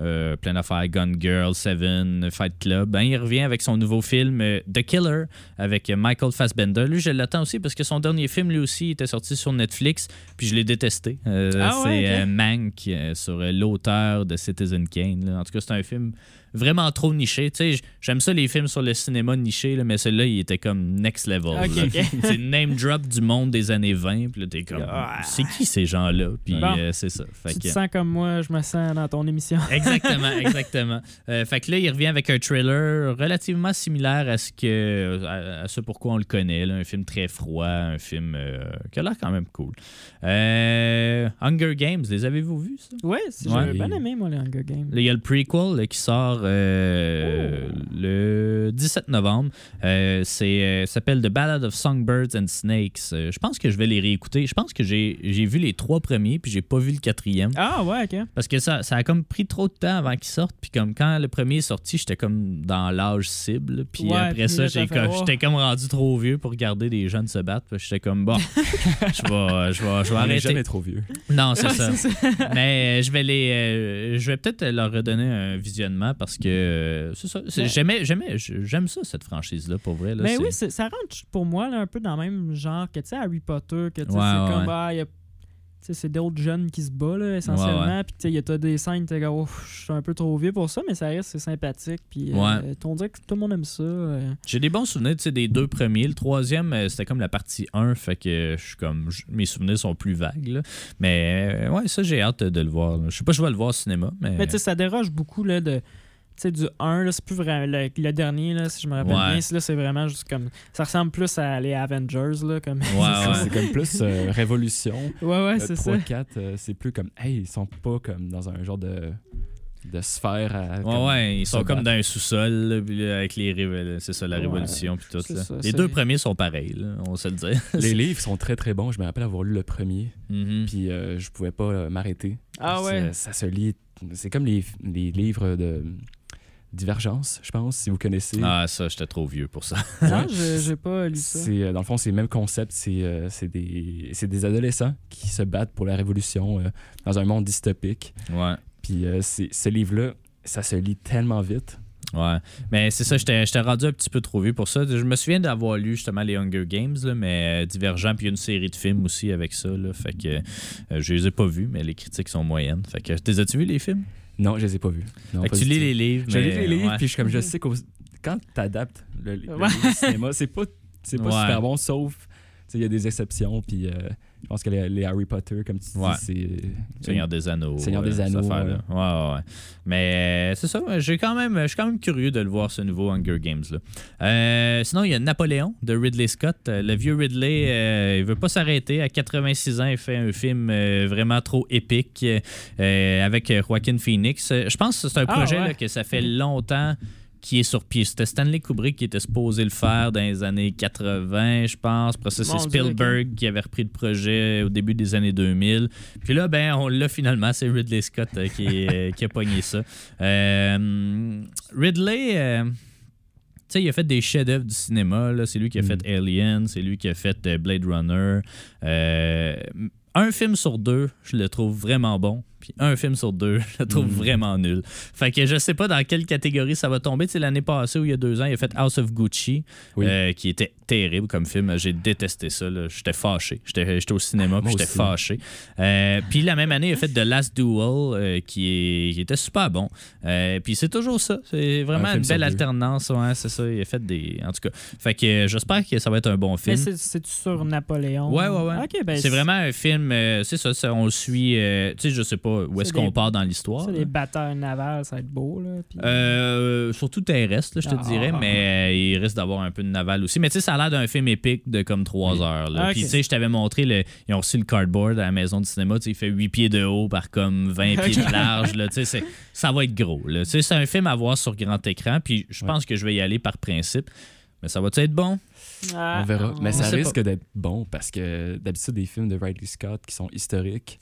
euh, plein d'affaires, Gun Girl, Seven, Fight Club. Ben, il revient avec son nouveau film euh, The Killer avec Michael Fassbender. Lui, je l'attends aussi parce que son dernier film, lui aussi, était sorti sur Netflix, puis je l'ai détesté. Euh, Ah c'est ouais, Mank sur l'auteur de Citizen Kane. là. En tout cas, c'est un film vraiment trop niché. Tu sais, j'aime ça les films sur le cinéma niché, là, mais celui-là, il était comme next level. C'est name drop du monde des années 20. Puis là, t'es comme, Ah. c'est qui ces gens-là? Puis Bon. euh, c'est ça. Fait Tu te sens comme moi, je me sens dans ton émission. Exactement, exactement. Euh, fait que là, il revient avec un trailer relativement similaire à ce que à, à ce pourquoi on le connaît. là. Un film très froid, un film euh, qui a l'air quand même cool. Hunger Games, les avez-vous vus, ça? Ouais, Ouais. j'avais bien aimé, moi, les Hunger Games. Il y a le prequel là, qui sort euh, le 17 novembre. Euh, c'est euh, ça s'appelle The Ballad of Songbirds and Snakes. Euh, je pense que je vais les réécouter. Je pense que j'ai j'ai vu les trois premiers, puis j'ai pas vu le quatrième. Ah, ouais, ok. Parce que ça, ça a comme pris trop de temps avant qu'il sorte. Puis comme quand le premier est sorti, j'étais comme dans l'âge cible. Puis Ouais, après puis ça, comme- oh. j'étais comme rendu trop vieux pour regarder des jeunes se battre. J'étais comme, bon, je vais, je vais, je vais arrêter. jamais trop vieux. Non, c'est Ouais, ça. ça. Mais euh, je vais les, euh, je vais peut-être leur redonner un visionnement parce que euh, c'est ça. c'est- Ouais. J'aimais, j'aimais, j'aime ça cette franchise là pour vrai. Là, Mais c'est- oui, c'est- ça rentre pour moi là, un peu dans le même genre que tu Harry Potter, que tu Ouais, c'est comme, ah, il y a- tu c'est d'autres jeunes qui se battent là, essentiellement. Puis tu sais, il y a des scènes, comme, Ouf, je suis un peu trop vieux pour ça, mais ça reste c'est sympathique. Puis euh, Ouais. on dirait que tout le monde aime ça. euh. J'ai des bons souvenirs tu sais, des deux premiers. Le troisième, euh, c'était comme la partie 1, fait que je suis comme mes souvenirs sont plus vagues. là. Mais euh, ouais, ça, j'ai hâte de le voir. Je sais pas, si je vais le voir au cinéma, mais. Mais tu sais, ça déroge beaucoup là, de. Tu sais, du 1, là, c'est plus vraiment. Le, le dernier, là, si je me rappelle Ouais. bien, c'est- là, c'est vraiment juste comme. Ça ressemble plus à les Avengers, là. Comme... Ouais. C'est comme plus euh, révolution. ouais, ouais, Le c'est ça. 3-4, euh, c'est plus comme, hey, ils sont pas comme dans un genre de, de sphère. À, Ouais, comme, ouais, ils sont comme dans un sous-sol, avec les c'est ça, la Ouais, révolution, puis tout. là. ça, les c'est- deux premiers sont pareils, là, on va se le dire. Les livres sont très très bons. Je me rappelle avoir lu le premier, Mhm. puis euh, je pouvais pas euh, m'arrêter. Ah ouais. Ça, ça se lit. C'est comme les, les livres de Divergence, je pense, si vous connaissez. Ah, ça, j'étais trop vieux pour ça. Non, j'ai pas lu ça. C'est, euh, dans le fond, c'est le même concept. C'est, euh, c'est, des, c'est des adolescents qui se battent pour la révolution euh, dans un monde dystopique. Ouais. Puis euh, c'est, ce livre-là, ça se lit tellement vite. Ouais. Mais c'est ça, j'étais j'étais rendu un petit peu trop vieux pour ça. Je me souviens d'avoir lu justement les Hunger Games, là, mais euh, Divergent, puis il y a une série de films aussi avec ça. Là, fait que euh, je les ai pas vus, mais les critiques sont moyennes. Fait que t'es as-tu vu les films? Non, je les ai pas vus. Non, pas tu lis les livres. Je lis les livres, ouais. puis je, comme je sais que quand tu adaptes le, le Ouais. livre au cinéma, c'est pas, c'est pas Ouais. super bon, sauf tu sais, il y a des exceptions. Puis euh, je pense que les, les Harry Potter, comme tu dis, Ouais. c'est. Seigneur des Anneaux. Seigneur des euh, cette Anneaux. Ouais, ouais, ouais. Mais euh, c'est ça, j'ai quand même, je suis quand même curieux de le voir, ce nouveau Hunger Games. Là. Euh, sinon, il y a Napoléon de Ridley Scott. Euh, Le vieux Ridley, euh, il veut pas s'arrêter. À 86 ans, il fait un film euh, vraiment trop épique euh, avec Joaquin Phoenix. Euh, Je pense que c'est un Ah, projet ouais. là, que ça fait longtemps qui est sur pied. C'était Stanley Kubrick qui était supposé le faire dans les années 80, je pense. Après ça, c'est Spielberg qui avait repris le projet au début des années 2000. Puis là, ben, on l'a finalement. C'est Ridley Scott euh, qui, euh, qui a pogné ça. Euh, Ridley. tu sais, il a fait des chefs-d'œuvre du cinéma. C'est lui qui a Mm. fait Alien, c'est lui qui a fait Blade Runner. Un film sur deux, je le trouve vraiment bon. Puis un film sur deux, je le trouve Mm. vraiment nul. Fait que je sais pas dans quelle catégorie ça va tomber. Tu sais, l'année passée ou il y a deux ans, il a fait House of Gucci, Oui. euh, qui était terrible comme film. J'ai détesté ça. là. J'étais fâché. J'étais j'étais au cinéma, puis moi j'étais fâché. Euh, puis la même année, il a fait The Last Duel, euh, qui, est- qui était super bon. Euh, puis c'est toujours ça. C'est vraiment Un une belle alternance. Ouais, c'est ça. Il a fait des. En tout cas. Fait que euh, j'espère que ça va être un bon Mais film. c'est- sur Napoléon? Ouais, ouais, ouais. Ben c'est vraiment un film, euh, c'est ça, ça, on le suit, euh, tu sais, je sais pas où est-ce qu'on part dans l'histoire. Des batailles navales, ça va être beau, là. puis- Euh, surtout terrestre, je te Ah. dirais, mais euh, il risque d'avoir un peu de naval aussi. Mais tu sais, ça a l'air d'un film épique de comme 3 heures. là. Ah. Puis tu sais, je t'avais montré, le, ils ont reçu le cardboard à la maison du cinéma, tu sais, il fait 8 pieds de haut par comme 20 pieds de large. Là, ça va être gros. là. Tu sais, C'est un film à voir sur grand écran, puis je pense que je vais y aller par principe. Mais ça va-tu être bon? Ah, On verra. Mais on- ça risque d'être bon parce que d'habitude, des films de Ridley Scott qui sont historiques.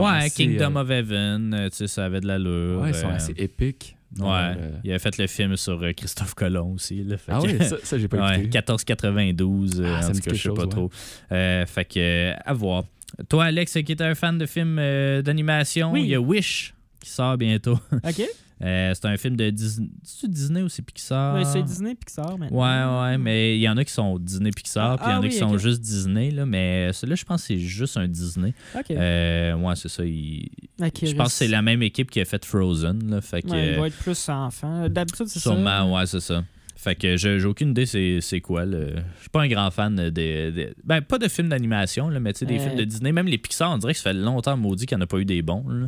Ouais, assez, Kingdom euh, of Heaven, euh, tu sais, ça avait de l'allure. Ouais, ils sont euh, assez épiques. Ouais, le- il avait fait le film sur euh, Christophe Colomb aussi. Là, fait Ah que- oui, ça, ça j'ai pas Ouais, écouté. 1492, euh, Ah, ça en tout cas, je sais quelque pas chose, trop. Euh, fait que, euh, à voir. Toi, Alex, qui est un fan de films euh, d'animation, Oui. il y a Wish qui sort bientôt. Ok. Euh, c'est un film de Disney. C'est Disney ou c'est Pixar? Ben, c'est Disney Pixar maintenant. Ouais, ouais, mais il y en a qui sont Disney Pixar, Ah, puis il y en ah a oui, qui sont juste Disney, là, mais celui-là, je pense que c'est juste un Disney. Ok. Euh, ouais, c'est ça. il- Je pense que c'est la même équipe qui a fait Frozen. Là, fait que, Ouais, il va être plus enfant. D'habitude, c'est ça. Sûrement, ouais, c'est ça. Fait que j'ai j'ai aucune idée c'est quoi. Je suis pas un grand fan de, de- Ben, pas de films d'animation, mais tu sais, des Euh. films de Disney. Même les Pixar, on dirait que ça fait longtemps maudit qu'il n'y en a pas eu des bons. là.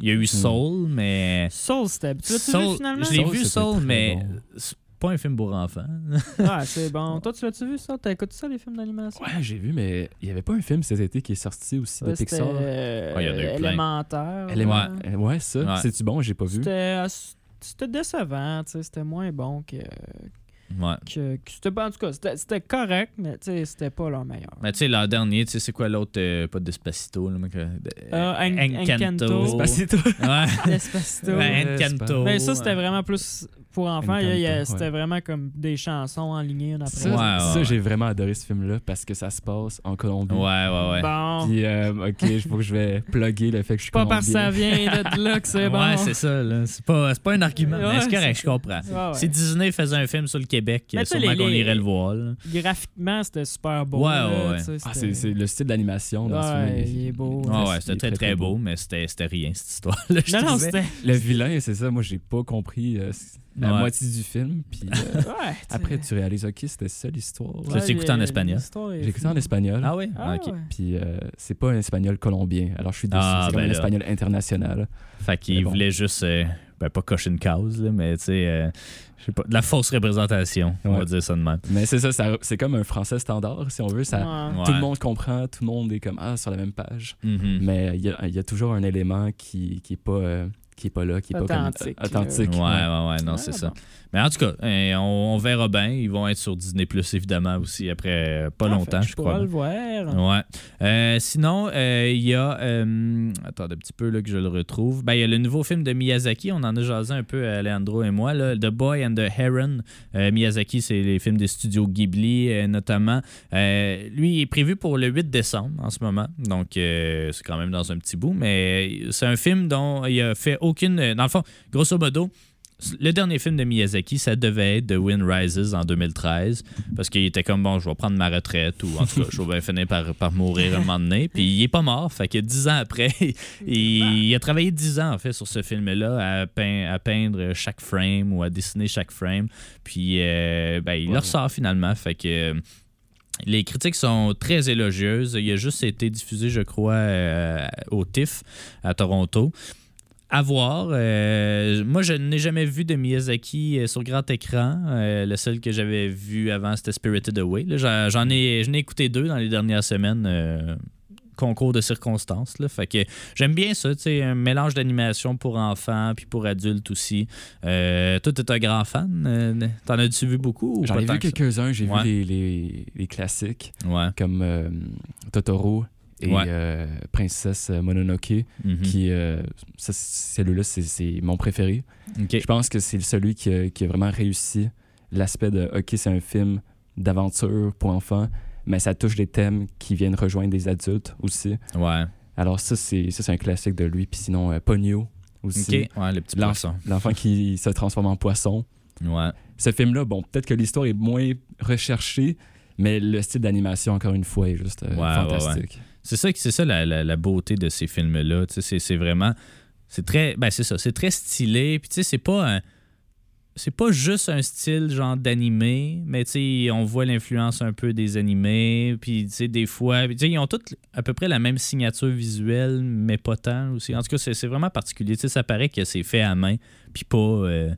Il y a eu Hmm. Soul, mais. Soul, c'était. Tu l'as-tu Soul, vu finalement? Je l'ai Soul, vu, Soul, mais bon. c'est pas un film pour enfants. Ah, c'est bon. Toi, tu l'as-tu vu ça? T'écoutes ça, les films d'animation? Ouais, j'ai vu, mais il y avait pas un film cet été qui est sorti aussi de Ouais, c'était, Pixar? euh, Ouais, il y en a eu plein. Élémentaire. Élément- ouais. euh, Ouais, ça. Ouais. C'est-tu bon? J'ai pas vu. C'était euh, c'était décevant, tu sais, c'était moins bon que. Ouais. que, que c'était pas- en tout cas, c'était- c'était correct, mais c'était pas leur meilleur. Mais tu sais, l'an dernier, tu sais, c'est quoi l'autre euh, Pas Despacito, là, mec, euh, Euh, En- Encanto. Encanto. Despacito. Ouais. Encanto. Mais ça, c'était vraiment plus pour enfants. C'était ouais. vraiment comme des chansons en ligne une après Ça, Ouais, l'autre. ouais, ça, j'ai vraiment adoré ce film-là parce que ça se passe en Colombie. Ouais, ouais, ouais. Bon. Puis, euh, ok, faut que je vais plugger le fait que je suis Pas parce que ça vient de là que c'est bon. Ouais, c'est ça, là. C'est pas, c'est pas un argument, Ouais, mais c'est correct, je comprends. Ouais, ouais. Si Disney faisait un film sur le Québec, Mais sûrement qu'on irait le voir. là. Graphiquement, c'était super beau. Ouais, là, ouais, Ah, c'est c'est le style d'animation dans ce Ouais, film. il est beau. Ah Ouais, c'était très, très, beau, mais c'était c'était rien, cette histoire-là. je Non, non, c'était. Le vilain, c'est ça. Moi, j'ai pas compris euh, la Ouais. moitié du film. Puis euh, Ouais, après, tu réalises, ok, c'était ça l'histoire. Tu l'as écouté en espagnol? J'ai écouté en espagnol. Ah oui? Ah, ok. ouais. Puis euh, c'est pas un espagnol colombien. Alors je suis déçu. Ah, c'est comme ben un espagnol international. Fait qu'il bon. voulait juste, euh, ben pas cocher une cause, là, mais tu sais, euh, je sais pas, de la fausse représentation, on va Ouais. dire ça de même. Mais c'est ça, ça- c'est comme un français standard, si on veut. Ça, Ouais. Tout Ouais. le monde comprend, tout le monde est comme ah sur la même page. Mhm. Mais il y y a toujours un élément qui, qui est pas euh, qui est pas là, qui est pas Authentique, authentique. Ouais, ouais, ouais, non, Ouais, c'est ça. Mais en tout cas, euh, on, on verra bien. Ils vont être sur Disney Plus évidemment aussi après euh, pas Ah, longtemps, fait que je crois. pourrais le voir. Ouais. Euh, sinon, euh, il y a. Euh, attends un petit peu là, que je le retrouve. Ben, il y a le nouveau film de Miyazaki. On en a jasé un peu, Alejandro et moi. Là, The Boy and the Heron. Euh, Miyazaki, c'est les films des studios Ghibli, euh, notamment. Euh, lui, il est prévu pour le 8 décembre en ce moment. Donc, euh, c'est quand même dans un petit bout. Mais c'est un film dont il a fait aucune. Dans le fond, grosso modo. Le dernier film de Miyazaki, ça devait être The Wind Rises en 2013, parce qu'il était comme, bon, je vais prendre ma retraite, ou en tout cas, je vais finir par, par mourir un moment donné. Puis il est pas mort, fait que dix ans après, il, il a travaillé dix ans, en fait, sur ce film-là, à, pein- à peindre chaque frame ou à dessiner chaque frame. Puis euh, ben, il le ressort finalement, fait que... euh, les critiques sont très élogieuses. Il a juste été diffusé, je crois, euh, au TIFF à Toronto. À voir. Euh, moi, je n'ai jamais vu de Miyazaki euh, sur grand écran. Euh, le seul que j'avais vu avant, c'était Spirited Away. J'en, ai, écouté deux dans les dernières semaines. euh, concours de circonstances. Là. Fait que j'aime bien ça, un mélange d'animation pour enfants puis pour adultes aussi. Euh, toi, t'es un grand fan. t'en as-tu vu beaucoup? ou J'en ai vu quelques-uns, j'ai Ouais. vu les, les, les classiques Ouais. comme Totoro et Ouais. euh, Princesse Mononoke, Mhm. qui, euh, celui-là, c'est- mon préféré. Je pense que c'est celui qui a, qui a vraiment réussi l'aspect de OK, c'est un film d'aventure pour enfants, mais ça touche des thèmes qui viennent rejoindre des adultes aussi. Ouais. Alors ça, c'est un classique de lui. Puis sinon, euh, Pogno aussi. Ok, ouais, le petit poisson. L'enfant qui se transforme en poisson. Ouais. Ce film-là, bon, peut-être que l'histoire est moins recherchée, mais le style d'animation, encore une fois, est juste euh, ouais, fantastique. C'est ça, c'est ça la, la- la beauté de ces films-là. C'est, vraiment. C'est très. Ben, c'est ça. C'est très stylé. Puis, tu sais, c'est pas C'est pas juste un style genre d'animé, mais on voit l'influence un peu des animés. Puis, des fois. ils ont toutes à peu près la même signature visuelle, mais pas tant aussi. En tout cas, c'est, vraiment particulier. Tu sais, ça paraît que c'est fait à main, puis pas. euh,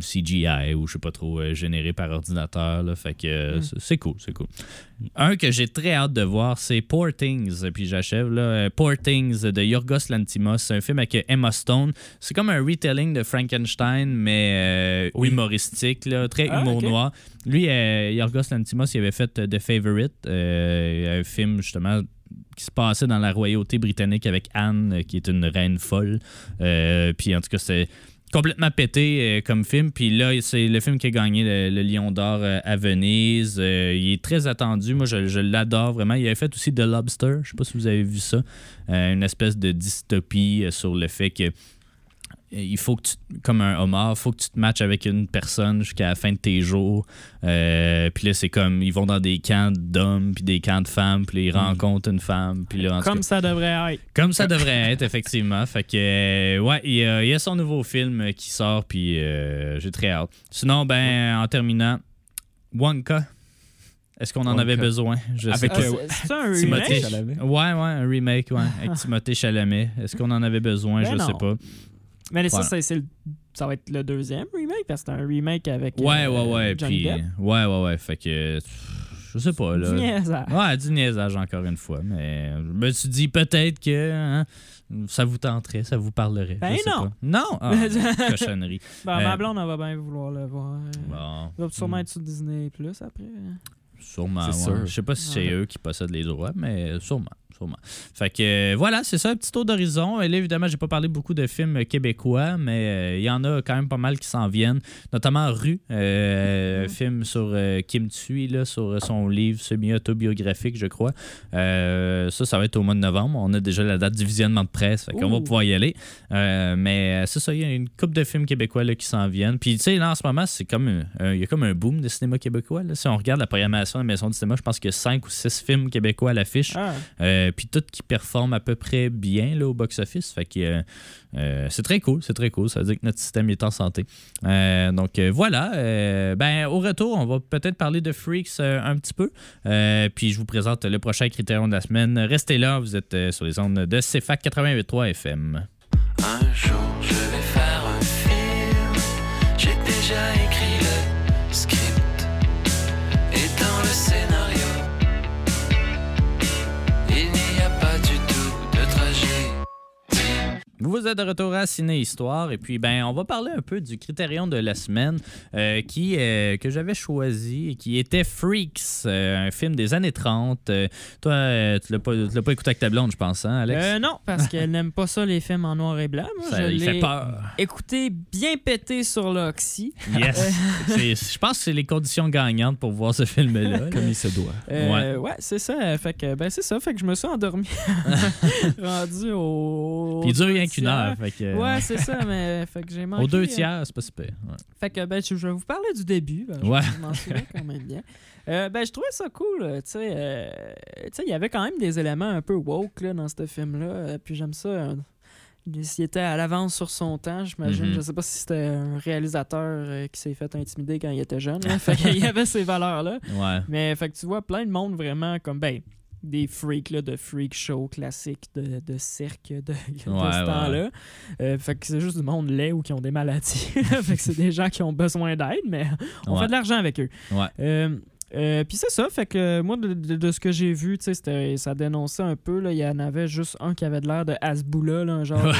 CGI ou je sais pas trop euh, généré par ordinateur là. fait que euh, Mm. c'est- cool c'est cool un que j'ai très hâte de voir, c'est Poor Things. Puis j'achève là. Euh, Poor Things de Yorgos Lantimos. C'est un film avec Emma Stone. C'est comme un retelling de Frankenstein, mais euh, humoristique, là, très Ah, humour ok. noir. Lui, euh, Yorgos Lantimos, il avait fait euh, The Favorite, euh, un film justement qui se passait dans la royauté britannique avec Anne, euh, qui est une reine folle. Euh, puis en tout cas, c'est complètement pété euh, comme film. Puis là, c'est le film qui a gagné le, Lion d'Or euh, à Venise. Euh, il est très attendu. Moi, je, je l'adore vraiment. Il avait fait aussi The Lobster. Je sais pas si vous avez vu ça. Une espèce de dystopie sur le fait que il faut que tu, comme un homard, faut que tu te matches avec une personne jusqu'à la fin de tes jours. Euh, puis là, c'est comme, ils vont dans des camps d'hommes, puis des camps de femmes, puis ils rencontrent une femme. Puis là, cas, Comme ça devrait être. comme ça devrait être, effectivement. Fait que, euh, ouais, il y, a, il y a son nouveau film qui sort, puis euh, j'ai très hâte. Sinon, ben, en terminant, Wonka. Est-ce qu'on en Wonka. avait besoin? Je sais Avec, pas. Ah, euh, c'est un Timothée remake? Chalamet. Ouais, ouais, un remake, ouais, avec Timothée Chalamet. Est-ce qu'on en avait besoin? Ben je sais pas. Mais ça, Voilà. c'est- c'est le- ça va être le deuxième remake parce que c'est un remake avec Ouais, euh, ouais, ouais. Johnny Puis, Depp. ouais, ouais, ouais. Fait que, je sais pas, là. Du niaisage. Ouais, du niaisage encore une fois. Mais je me suis dit peut-être que hein, ça vous tenterait, ça vous parlerait. Ben je sais non. pas. Non! Ah, cochonnerie. Ben, Euh, ma blonde, elle va bien vouloir le voir. Bon, Il va sûrement Hmm. être sur Disney Plus après. sûrement. Ouais. sûr. Je sais pas si c'est Ouais. eux qui possèdent les droits, mais sûrement. Sûrement. Fait que euh, voilà, c'est ça, un petit tour d'horizon. Et là, évidemment, j'ai pas parlé beaucoup de films québécois, mais euh, il y en a quand même pas mal qui s'en viennent, notamment Rue, euh, un film sur euh, Kim Thuy, là, sur son livre semi-autobiographique, je crois. Euh, ça, ça va être au mois de novembre. On a déjà la date du visionnement de presse, fait qu'on va pouvoir y aller. Euh, mais euh, c'est ça, il y a une couple de films québécois là, qui s'en viennent. Puis, tu sais, là, en ce moment, c'est comme il y a comme un boom de cinéma québécois. Là. Si on regarde la programmation de la Maison du cinéma, je pense qu'il y a 5 ou 6 films québécois à l'affiche. Ah, Euh, puis tout qui performe à peu près bien là, au box-office. Fait que euh, euh, c'est très cool, c'est très cool. Ça veut dire que notre système est en santé. Donc voilà. Ben, au retour, on va peut-être parler de Freaks un petit peu. Puis je vous présente le prochain critérium de la semaine. Restez là, vous êtes sur les ondes de CFAC 88.3 FM. Un jour je vais faire un film. J'ai déjà Vous êtes de retour à Ciné Histoire et puis ben on va parler un peu du critérium de la semaine euh, qui euh, que j'avais choisi et qui était Freaks, euh, un film des années 30. Euh, toi, euh, tu l'as pas, tu l'as pas écouté avec ta blonde, je pense, hein, Alex? Euh, non, parce qu'elle n'aime pas ça, les films en noir et blanc. Moi, Ça je lui fait peur. écouté bien pété sur l'Oxy. Yes. Je pense que c'est les conditions gagnantes pour voir ce film-là. là. Comme il se doit. Euh, ouais, c'est ça. Fait que, ben, c'est ça. Fait que je me suis endormi. rendu au. Puis il qu'une heure. Fait que, Ouais, c'est ça, mais fait que j'ai manqué. Aux deux euh, tiers, c'est pas super. Ouais. Fait que ben, je vais vous parler du début. Ben, je Ouais. m'en souviens quand même bien. Euh, ben, je trouvais ça cool. euh, Tu sais, euh, il y avait quand même des éléments un peu woke là, dans ce film-là. euh, puis j'aime ça. euh, s'il était à l'avance sur son temps, j'imagine. Mhm. Je sais pas si c'était un réalisateur euh, qui s'est fait intimider quand il était jeune. là. fait qu'il y avait ces valeurs-là. Ouais. Mais fait que tu vois plein de monde vraiment comme ben des freaks là, de freak show classiques de, de cirque de, de ce ouais, temps-là. Euh, fait que c'est juste du monde laid ou qui ont des maladies. fait que c'est des gens qui ont besoin d'aide, mais on Ouais. fait de l'argent avec eux. Euh, euh, puis c'est ça, fait que moi, de, de- ce que j'ai vu, tu sais, c'était- ça dénonçait un peu. là, Il y en avait juste un qui avait de l'air de Hasboula, là, un genre de,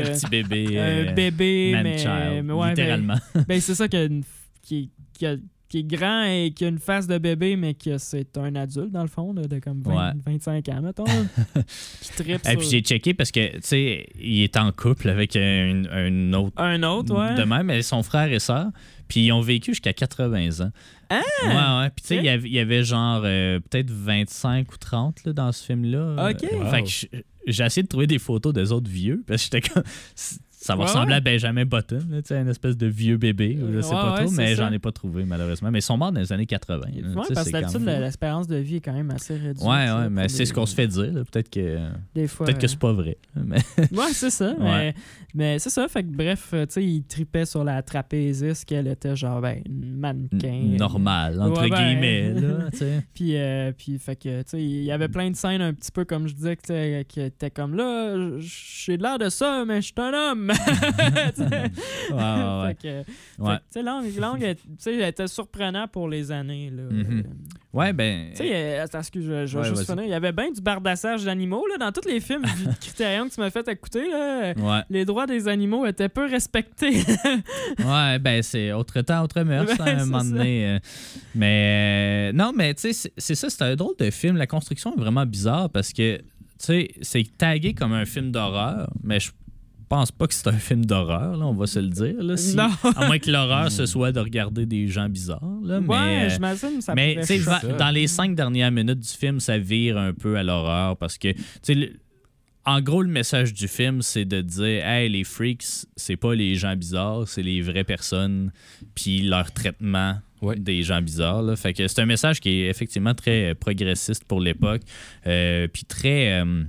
Un petit bébé. un bébé, man mais, mais littéralement. ben, c'est ça qui, a une- qui, qui a- qui est grand et qui a une face de bébé, mais que c'est un adulte, dans le fond, là, de comme 20 Ouais. 25 ans, mettons. qui trippe Et sur puis j'ai checké parce que, tu sais, il est en couple avec un, un autre un autre, ouais. de même, mais son frère et sœur. Puis ils ont vécu jusqu'à 80 ans. Ah! Ouais, ouais. Puis tu sais, il y avait- il y avait genre euh, peut-être 25 ou 30 là, dans ce film-là. Ok. Wow. Fait que j'ai essayé de trouver des photos des autres vieux parce que j'étais comme. Ça va Ouais, ressembler ouais. à Benjamin Button, là, une espèce de vieux bébé, je sais Ouais, pas trop, mais j'en ai pas trouvé malheureusement. Mais ils sont morts dans les années 80. là, Ouais, tu sais, parce que d'habitude, l'espérance de vie est quand même assez réduite. Là, ouais, mais c'est ce qu'on se fait dire. Peut-être que, Des fois. peut-être que c'est pas vrai. Mais... Ouais, c'est ça. Mais, mais c'est ça. Fait que bref, euh, il tripait sur la trapéziste qu'elle était genre, ben, une mannequin. normal, entre ben- guillemets. Là. Puis, euh, puis fait que, il y avait plein de scènes un petit peu comme je disais, que, tu sais, qui étaient comme là, j'ai l'air de ça, mais je suis un homme. Ouais, ouais, ouais. Fait Langue, Langue, elle- était surprenant pour les années. Là. Mhm. Euh, Ouais, ben. Tu sais, euh, attends, excuse, je, je vais juste finir. Il y avait bien du bardassage d'animaux là, dans tous les films du Criterion que tu m'as fait écouter. Là, les droits des animaux étaient peu respectés. Ouais, ben c'est autre temps, autre mœurs, Ben, hein, à un moment ça. donné. euh. mais euh, non, mais tu sais, c'est- c'est ça, c'est un drôle de film. La construction est vraiment bizarre parce que, tu sais, c'est tagué comme un film d'horreur, mais je pense pas que c'est un film d'horreur, là, on va se le dire. Là, si- non. à moins que l'horreur ce soit de regarder des gens bizarres. Là, mais, ouais, euh, j'imagine ça mais pourrait tu sais, va- choquer. dans les cinq dernières minutes du film, ça vire un peu à l'horreur parce que, tu en gros, le message du film, c'est de dire, hey, les freaks, c'est pas les gens bizarres, c'est les vraies personnes, puis leur traitement Ouais. des gens bizarres. là. Fait que c'est un message qui est effectivement très euh, progressiste pour l'époque, euh, puis très. euh,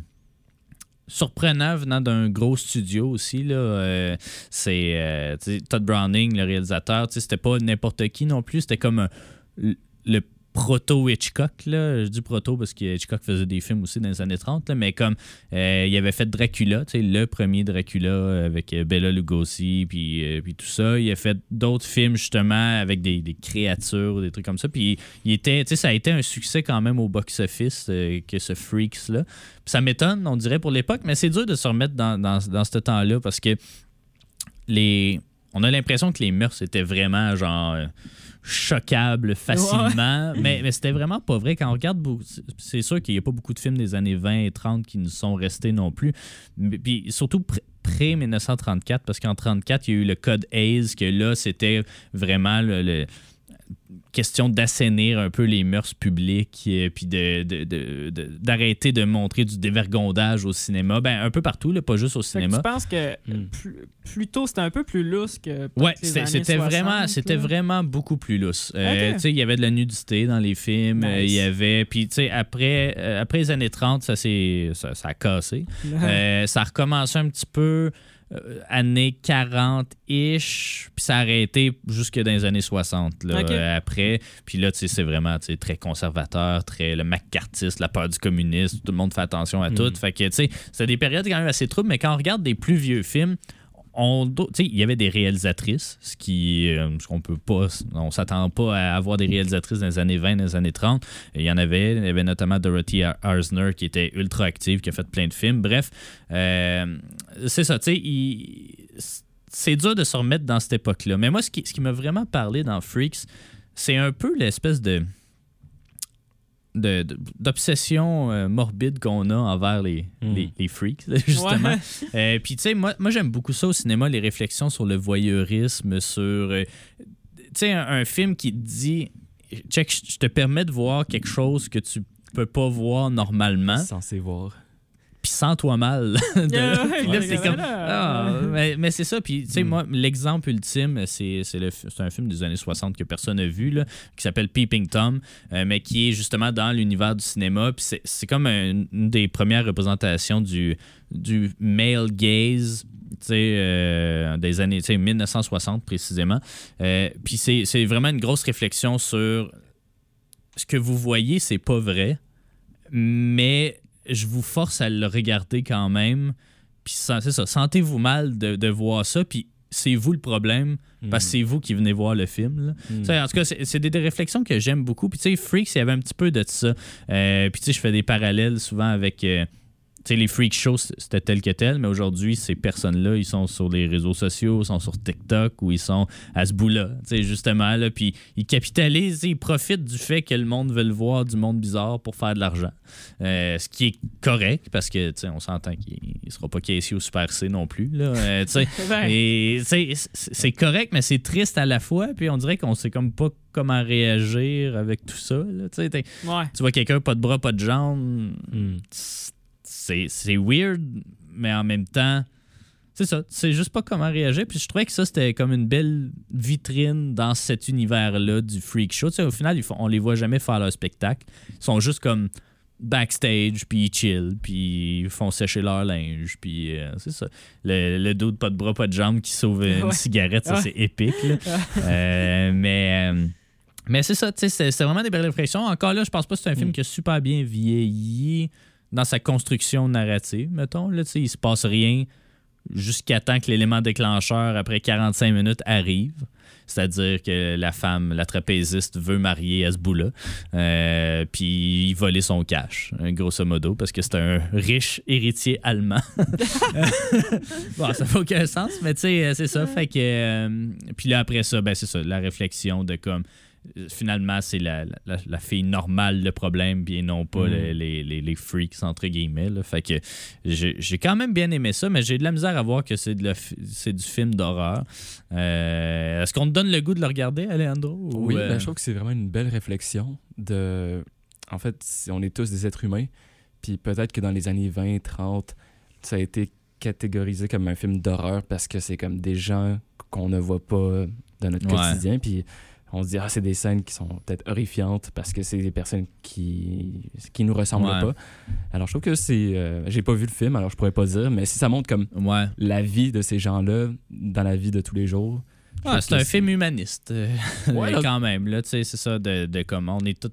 surprenant venant d'un gros studio aussi Euh, c'est euh, Todd Browning le réalisateur c'était pas n'importe qui non plus c'était comme le- le proto Hitchcock là. Je dis proto parce que Hitchcock faisait des films aussi dans les années 30 là, mais comme euh, il avait fait Dracula le premier Dracula avec euh, Bela Lugosi puis, euh, puis tout ça. Il a fait d'autres films justement avec des, créatures des trucs comme ça. Puis il était ça a été un succès quand même au box-office que ce Freaks là puis ça m'étonne, on dirait, pour l'époque, mais c'est dur de se remettre dans ce temps-là parce que les. On a l'impression que les mœurs étaient vraiment genre choquables facilement, mais, mais c'était vraiment pas vrai. Quand on regarde, c'est sûr qu'il n'y a pas beaucoup de films des années 20 et 30 qui nous sont restés non plus. Mais- Puis surtout pr- pré-1934, parce qu'en 34, il y a eu le code Hayes, que là, c'était vraiment le- le, question d'assainir un peu les mœurs publiques et puis de, de- de- de- d'arrêter de montrer du dévergondage au cinéma. Ben, un peu partout, là, pas juste au cinéma. tu penses que Hmm. plus, plus tôt, c'était un peu plus lousse que. Ouais, c'était, années c'était 60, vraiment, c'était vraiment beaucoup plus lousse. Euh, Ok. tu sais, Il y avait de la nudité dans les films. euh, Nice. Il y avait. Puis, tu sais, après, euh, après les années 30, ça, s'est, ça, ça a cassé. Euh, ça a recommencé un petit peu euh, années 40-ish, puis ça a arrêté jusque dans les années 60 là, Ok. euh, après. Puis là, tu sais, c'est vraiment très conservateur, très le McCarthyiste, la peur du communisme, tout le monde fait attention à tout. Fait que, tu sais, c'était des périodes quand même assez troubles, mais quand on regarde des plus vieux films, on, il y avait des réalisatrices, ce qui, euh, ce qu'on peut pas, on s'attend pas à avoir des réalisatrices dans les années 20, dans les années 30. Il y en avait, il y avait notamment Dorothy Arzner qui était ultra active, qui a fait plein de films. Bref, euh, c'est ça, tu sais, c'est dur de se remettre dans cette époque-là. Mais moi, ce qui, m'a vraiment parlé dans Freaks, c'est un peu l'espèce de- d'obsession euh, morbide qu'on a envers les, Mm. les, les freaks, justement. Ouais. Euh, Puis, tu sais, moi, moi j'aime beaucoup ça au cinéma, les réflexions sur le voyeurisme, sur. euh, tu sais, un, un film qui te dit check, je je te permets de voir quelque chose que tu peux pas voir normalement, Censé voir. Puis sens-toi mal. De- Yeah, ouais, puis là, ouais, c'est ouais, comme. là. Ah, mais mais c'est ça. Puis, tu sais, Mm. moi, l'exemple ultime, c'est c'est le- c'est un film des années 60 que personne n'a vu, là, qui s'appelle Peeping Tom, euh, mais qui est justement dans l'univers du cinéma. Puis c'est- c'est comme une, une des premières représentations du, du male gaze. tu sais, euh, des années tu sais, 1960 précisément. Euh, puis c'est c'est vraiment une grosse réflexion sur ce que vous voyez, c'est pas vrai, mais je vous force à le regarder quand même. Puis c'est ça, sentez-vous mal de, de voir ça, puis c'est vous le problème, parce que c'est vous qui venez voir le film. là. Mm. Sais, En tout cas, c'est c'est des, des réflexions que j'aime beaucoup. Puis tu sais, Freaks, il y avait un petit peu de ça. Euh, puis tu sais, je fais des parallèles souvent avec... euh, sais, les freak shows, c'était tel que tel, mais aujourd'hui, ces personnes-là, ils sont sur les réseaux sociaux, ils sont sur TikTok ou ils sont à ce bout-là, tu sais, justement. Là, puis ils capitalisent, ils profitent du fait que le monde veut le voir du monde bizarre pour faire de l'argent. Euh, ce qui est correct, parce que, tu sais, on s'entend qu'il ne sera pas caissier au Super C non plus, là. euh, tu sais. Ouais. Et tu sais, c'est correct, mais c'est triste à la fois. Puis on dirait qu'on sait comme pas comment réagir avec tout ça. là. Ouais. tu vois quelqu'un, pas de bras, pas de jambes. Hmm. C'est weird, mais en même temps, c'est ça. C'est juste pas comment réagir. Puis je trouvais que ça, c'était comme une belle vitrine dans cet univers-là du freak show. Tu sais, au final, ils font- on les voit jamais faire leur spectacle. Ils sont juste comme backstage, puis ils chill, puis ils font sécher leur linge, puis euh, c'est ça. Le, le dos de pas de bras, pas de jambes qui sauve une Ouais. cigarette, ça Ouais. c'est épique. là. Euh, mais euh, mais c'est ça, tu sais, c'est vraiment des belles réflexions. Encore là, je pense pas que c'est un film qui a super bien vieilli dans sa construction narrative, mettons. Là, tu sais, il se passe rien jusqu'à temps que l'élément déclencheur, après 45 minutes, arrive. C'est-à-dire que la femme, la trapéziste, veut marier à ce bout-là. Euh, puis il volait son cash, hein, grosso modo, parce que c'est un riche héritier allemand. bon, ça fait aucun sens, mais tu sais, euh, c'est ça. Fait que. euh, puis là, après ça, ben, c'est ça, la réflexion de comme. Finalement, c'est la, la, la fille normale le problème, bien non pas Mm. le- les, les, les freaks, entre guillemets. là. Fait que j'ai j'ai quand même bien aimé ça, mais j'ai de la misère à voir que c'est du film d'horreur. Euh, Est-ce qu'on te donne le goût de le regarder, Alejandro? ou, Oui, euh, ben, je trouve que c'est vraiment une belle réflexion de. En fait, on est tous des êtres humains, puis peut-être que dans les années 20, 30, ça a été catégorisé comme un film d'horreur parce que c'est comme des gens qu'on ne voit pas dans notre Ouais. quotidien, puis on se dit, ah, c'est des scènes qui sont peut-être horrifiantes parce que c'est des personnes qui qui nous ressemblent Ouais. pas. Alors, je trouve que c'est. euh, J'ai pas vu le film, alors je pourrais pas dire, mais si ça montre comme Ouais. la vie de ces gens-là dans la vie de tous les jours. c'est un film humaniste, euh, Ouais, quand même. Là, tu sais, c'est ça, de, de comme on est tous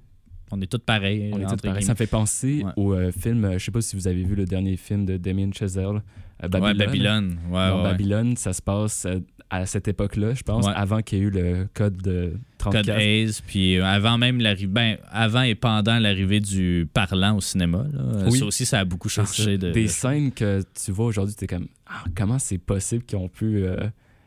on est tous pareils. On est tous pareils. Ça me fait penser Ouais. au euh, film, euh, je sais pas si vous avez vu le dernier film de Damien Chazelle, Babylone. Ouais, Babylone. Ouais, Dans ouais. Babylone, ça se passe euh, à cette époque-là, je pense, avant qu'il y ait eu le code de 34. Code Hayes, puis euh, avant même l'arrivée, ben, avant et pendant l'arrivée du parlant au cinéma. là. Oui. Ça aussi, ça a beaucoup changé. De, Des de- scènes que tu vois aujourd'hui, tu es comme, ah, comment c'est possible qu'ils ont pu euh,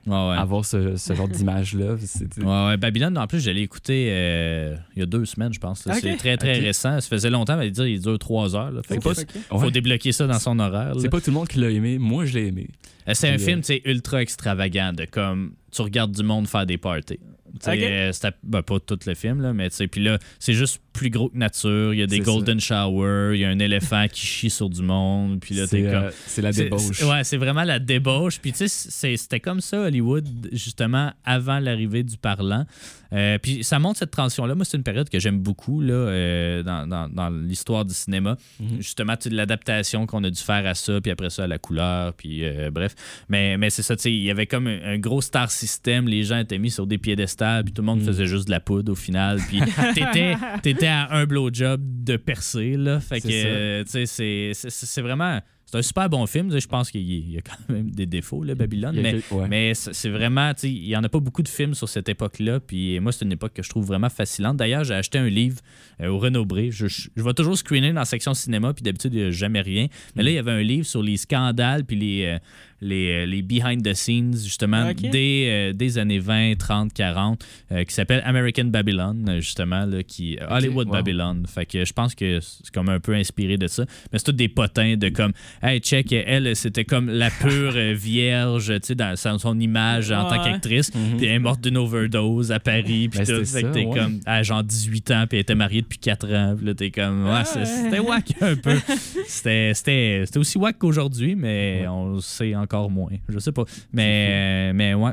Ouais, ouais. avoir ce, ce genre d'image-là? C'est- Ouais, ouais, Babylone, en plus, je l'ai écouté euh, il y a deux semaines, je pense. Ok. C'est très, très récent. Ça faisait longtemps, mais dire, il dure trois heures. là. Fait C'est que pas- faut Ouais. débloquer ça dans son horaire. C'est pas tout le monde qui l'a aimé. Moi, je l'ai aimé. Euh, C'est un euh, film tu sais, ultra extravagant de comme tu regardes du monde faire des parties. Euh, c'était- ben, pas tout le film, là, mais tu sais, puis là, c'est juste plus gros que nature. Il y a des golden showers, il y a un éléphant qui chie sur du monde, puis là, C'est t'es comme. euh, c'est la débauche. c'est- Ouais, c'est vraiment la débauche. Puis tu sais, c'était comme ça, Hollywood, justement, avant l'arrivée du parlant. Euh, puis ça montre cette transition-là. Moi, c'est une période que j'aime beaucoup là, euh, dans, dans- dans l'histoire du cinéma. Justement, tu sais, de l'adaptation qu'on a dû faire à ça, puis après ça, à la couleur, puis euh, bref. Mais, mais c'est ça, tu sais, il y avait comme un, un gros star system. Les gens étaient mis sur des piédestals, puis tout le monde Mhm. faisait juste de la poudre au final. Puis t'étais, t'étais à un blowjob de percer, là. Fait que, euh, tu sais, c'est, vraiment... C'est un super bon film. Je pense qu'il y a- quand même des défauts, là, Babylone. Mais, ouais. mais c'est vraiment, il n'y en a pas beaucoup de films sur cette époque-là. Puis moi, c'est une époque que je trouve vraiment fascinante. D'ailleurs, j'ai acheté un livre euh, au Renaud-Bré. Je, je, je vais toujours screener dans la section cinéma, puis d'habitude, il n'y a jamais rien. Mais Mm. là, il y avait un livre sur les scandales, puis les, euh, les, euh, les behind the scenes, justement, Ok. des, euh, des années 20, 30, 40, euh, qui s'appelle American Babylon, euh, justement, là, qui, Hollywood wow. Babylon. Fait que je pense que c'est comme un peu inspiré de ça. Mais c'est tous des potins de comme, hey, check, elle, c'était comme la pure vierge, tu sais, dans son image en tant qu'actrice. Mhm. Puis elle est morte d'une overdose à Paris. Puis Ben, tout. c'était Fait que t'es ouais. comme, à genre 18 ans, puis elle était mariée depuis 4 ans. Puis là, t'es comme, ouais, Ah c'était wack un peu. C'était c'était- c'était aussi wack qu'aujourd'hui, mais on le sait encore moins. Je sais pas. Mais, mais ouais.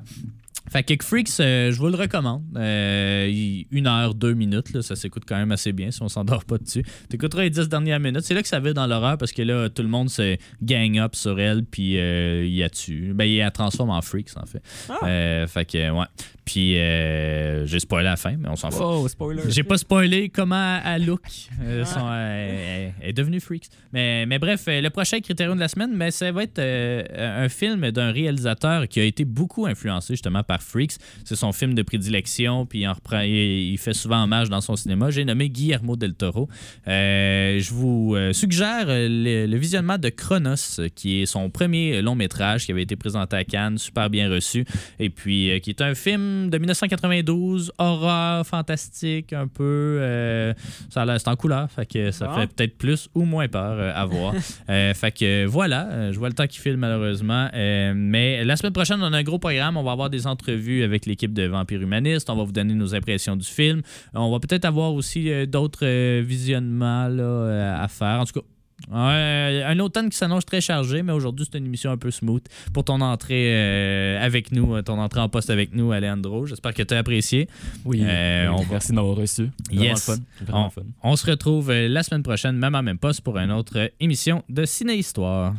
Fait que Freaks, euh, je vous le recommande. Euh, une heure, deux minutes, là, ça s'écoute quand même assez bien si on s'endort pas dessus. T'écouteras les dix dernières minutes. C'est là que ça va dans l'horreur parce que là, tout le monde se gang up sur elle, puis euh, il y a tu. Ben, il la transforme en Freaks, en fait. Ah. Fait que, ouais. Puis, j'ai spoilé la fin, mais on s'en fout. Oh, spoiler. J'ai pas spoilé comment elle look. Ah. son- elle, est devenue freaks. Mais, mais bref, le prochain critérium de la semaine, mais ça va être un film d'un réalisateur qui a été beaucoup influencé justement par Freaks. C'est son film de prédilection, puis il, en reprend, il, fait souvent hommage dans son cinéma. J'ai nommé Guillermo del Toro. Euh, je vous euh, suggère euh, le, le visionnement de Chronos, qui est son premier long métrage qui avait été présenté à Cannes, super bien reçu, et puis qui est un film de 1992, horreur, fantastique, un peu. euh, ça c'est en couleur, fait que ça Bon. fait peut-être plus ou moins peur à voir. Euh, fait que voilà, je vois le temps qui file malheureusement. Euh, mais la semaine prochaine, on a un gros programme. On va avoir des entrevues avec l'équipe de Vampire Humaniste. On va vous donner nos impressions du film. On va peut-être avoir aussi euh, d'autres euh, visionnements là, euh, à faire. En tout cas, un automne qui s'annonce très chargé, mais aujourd'hui, c'est une émission un peu smooth pour ton entrée euh, avec nous, euh, ton entrée en poste avec nous, Alejandro. J'espère que tu as apprécié. Oui, Euh, oui, on va- merci de m'avoir reçu. Yes. fun. On, fun. on se retrouve euh, la semaine prochaine, même en même poste, pour une autre euh, émission de Ciné-Histoire.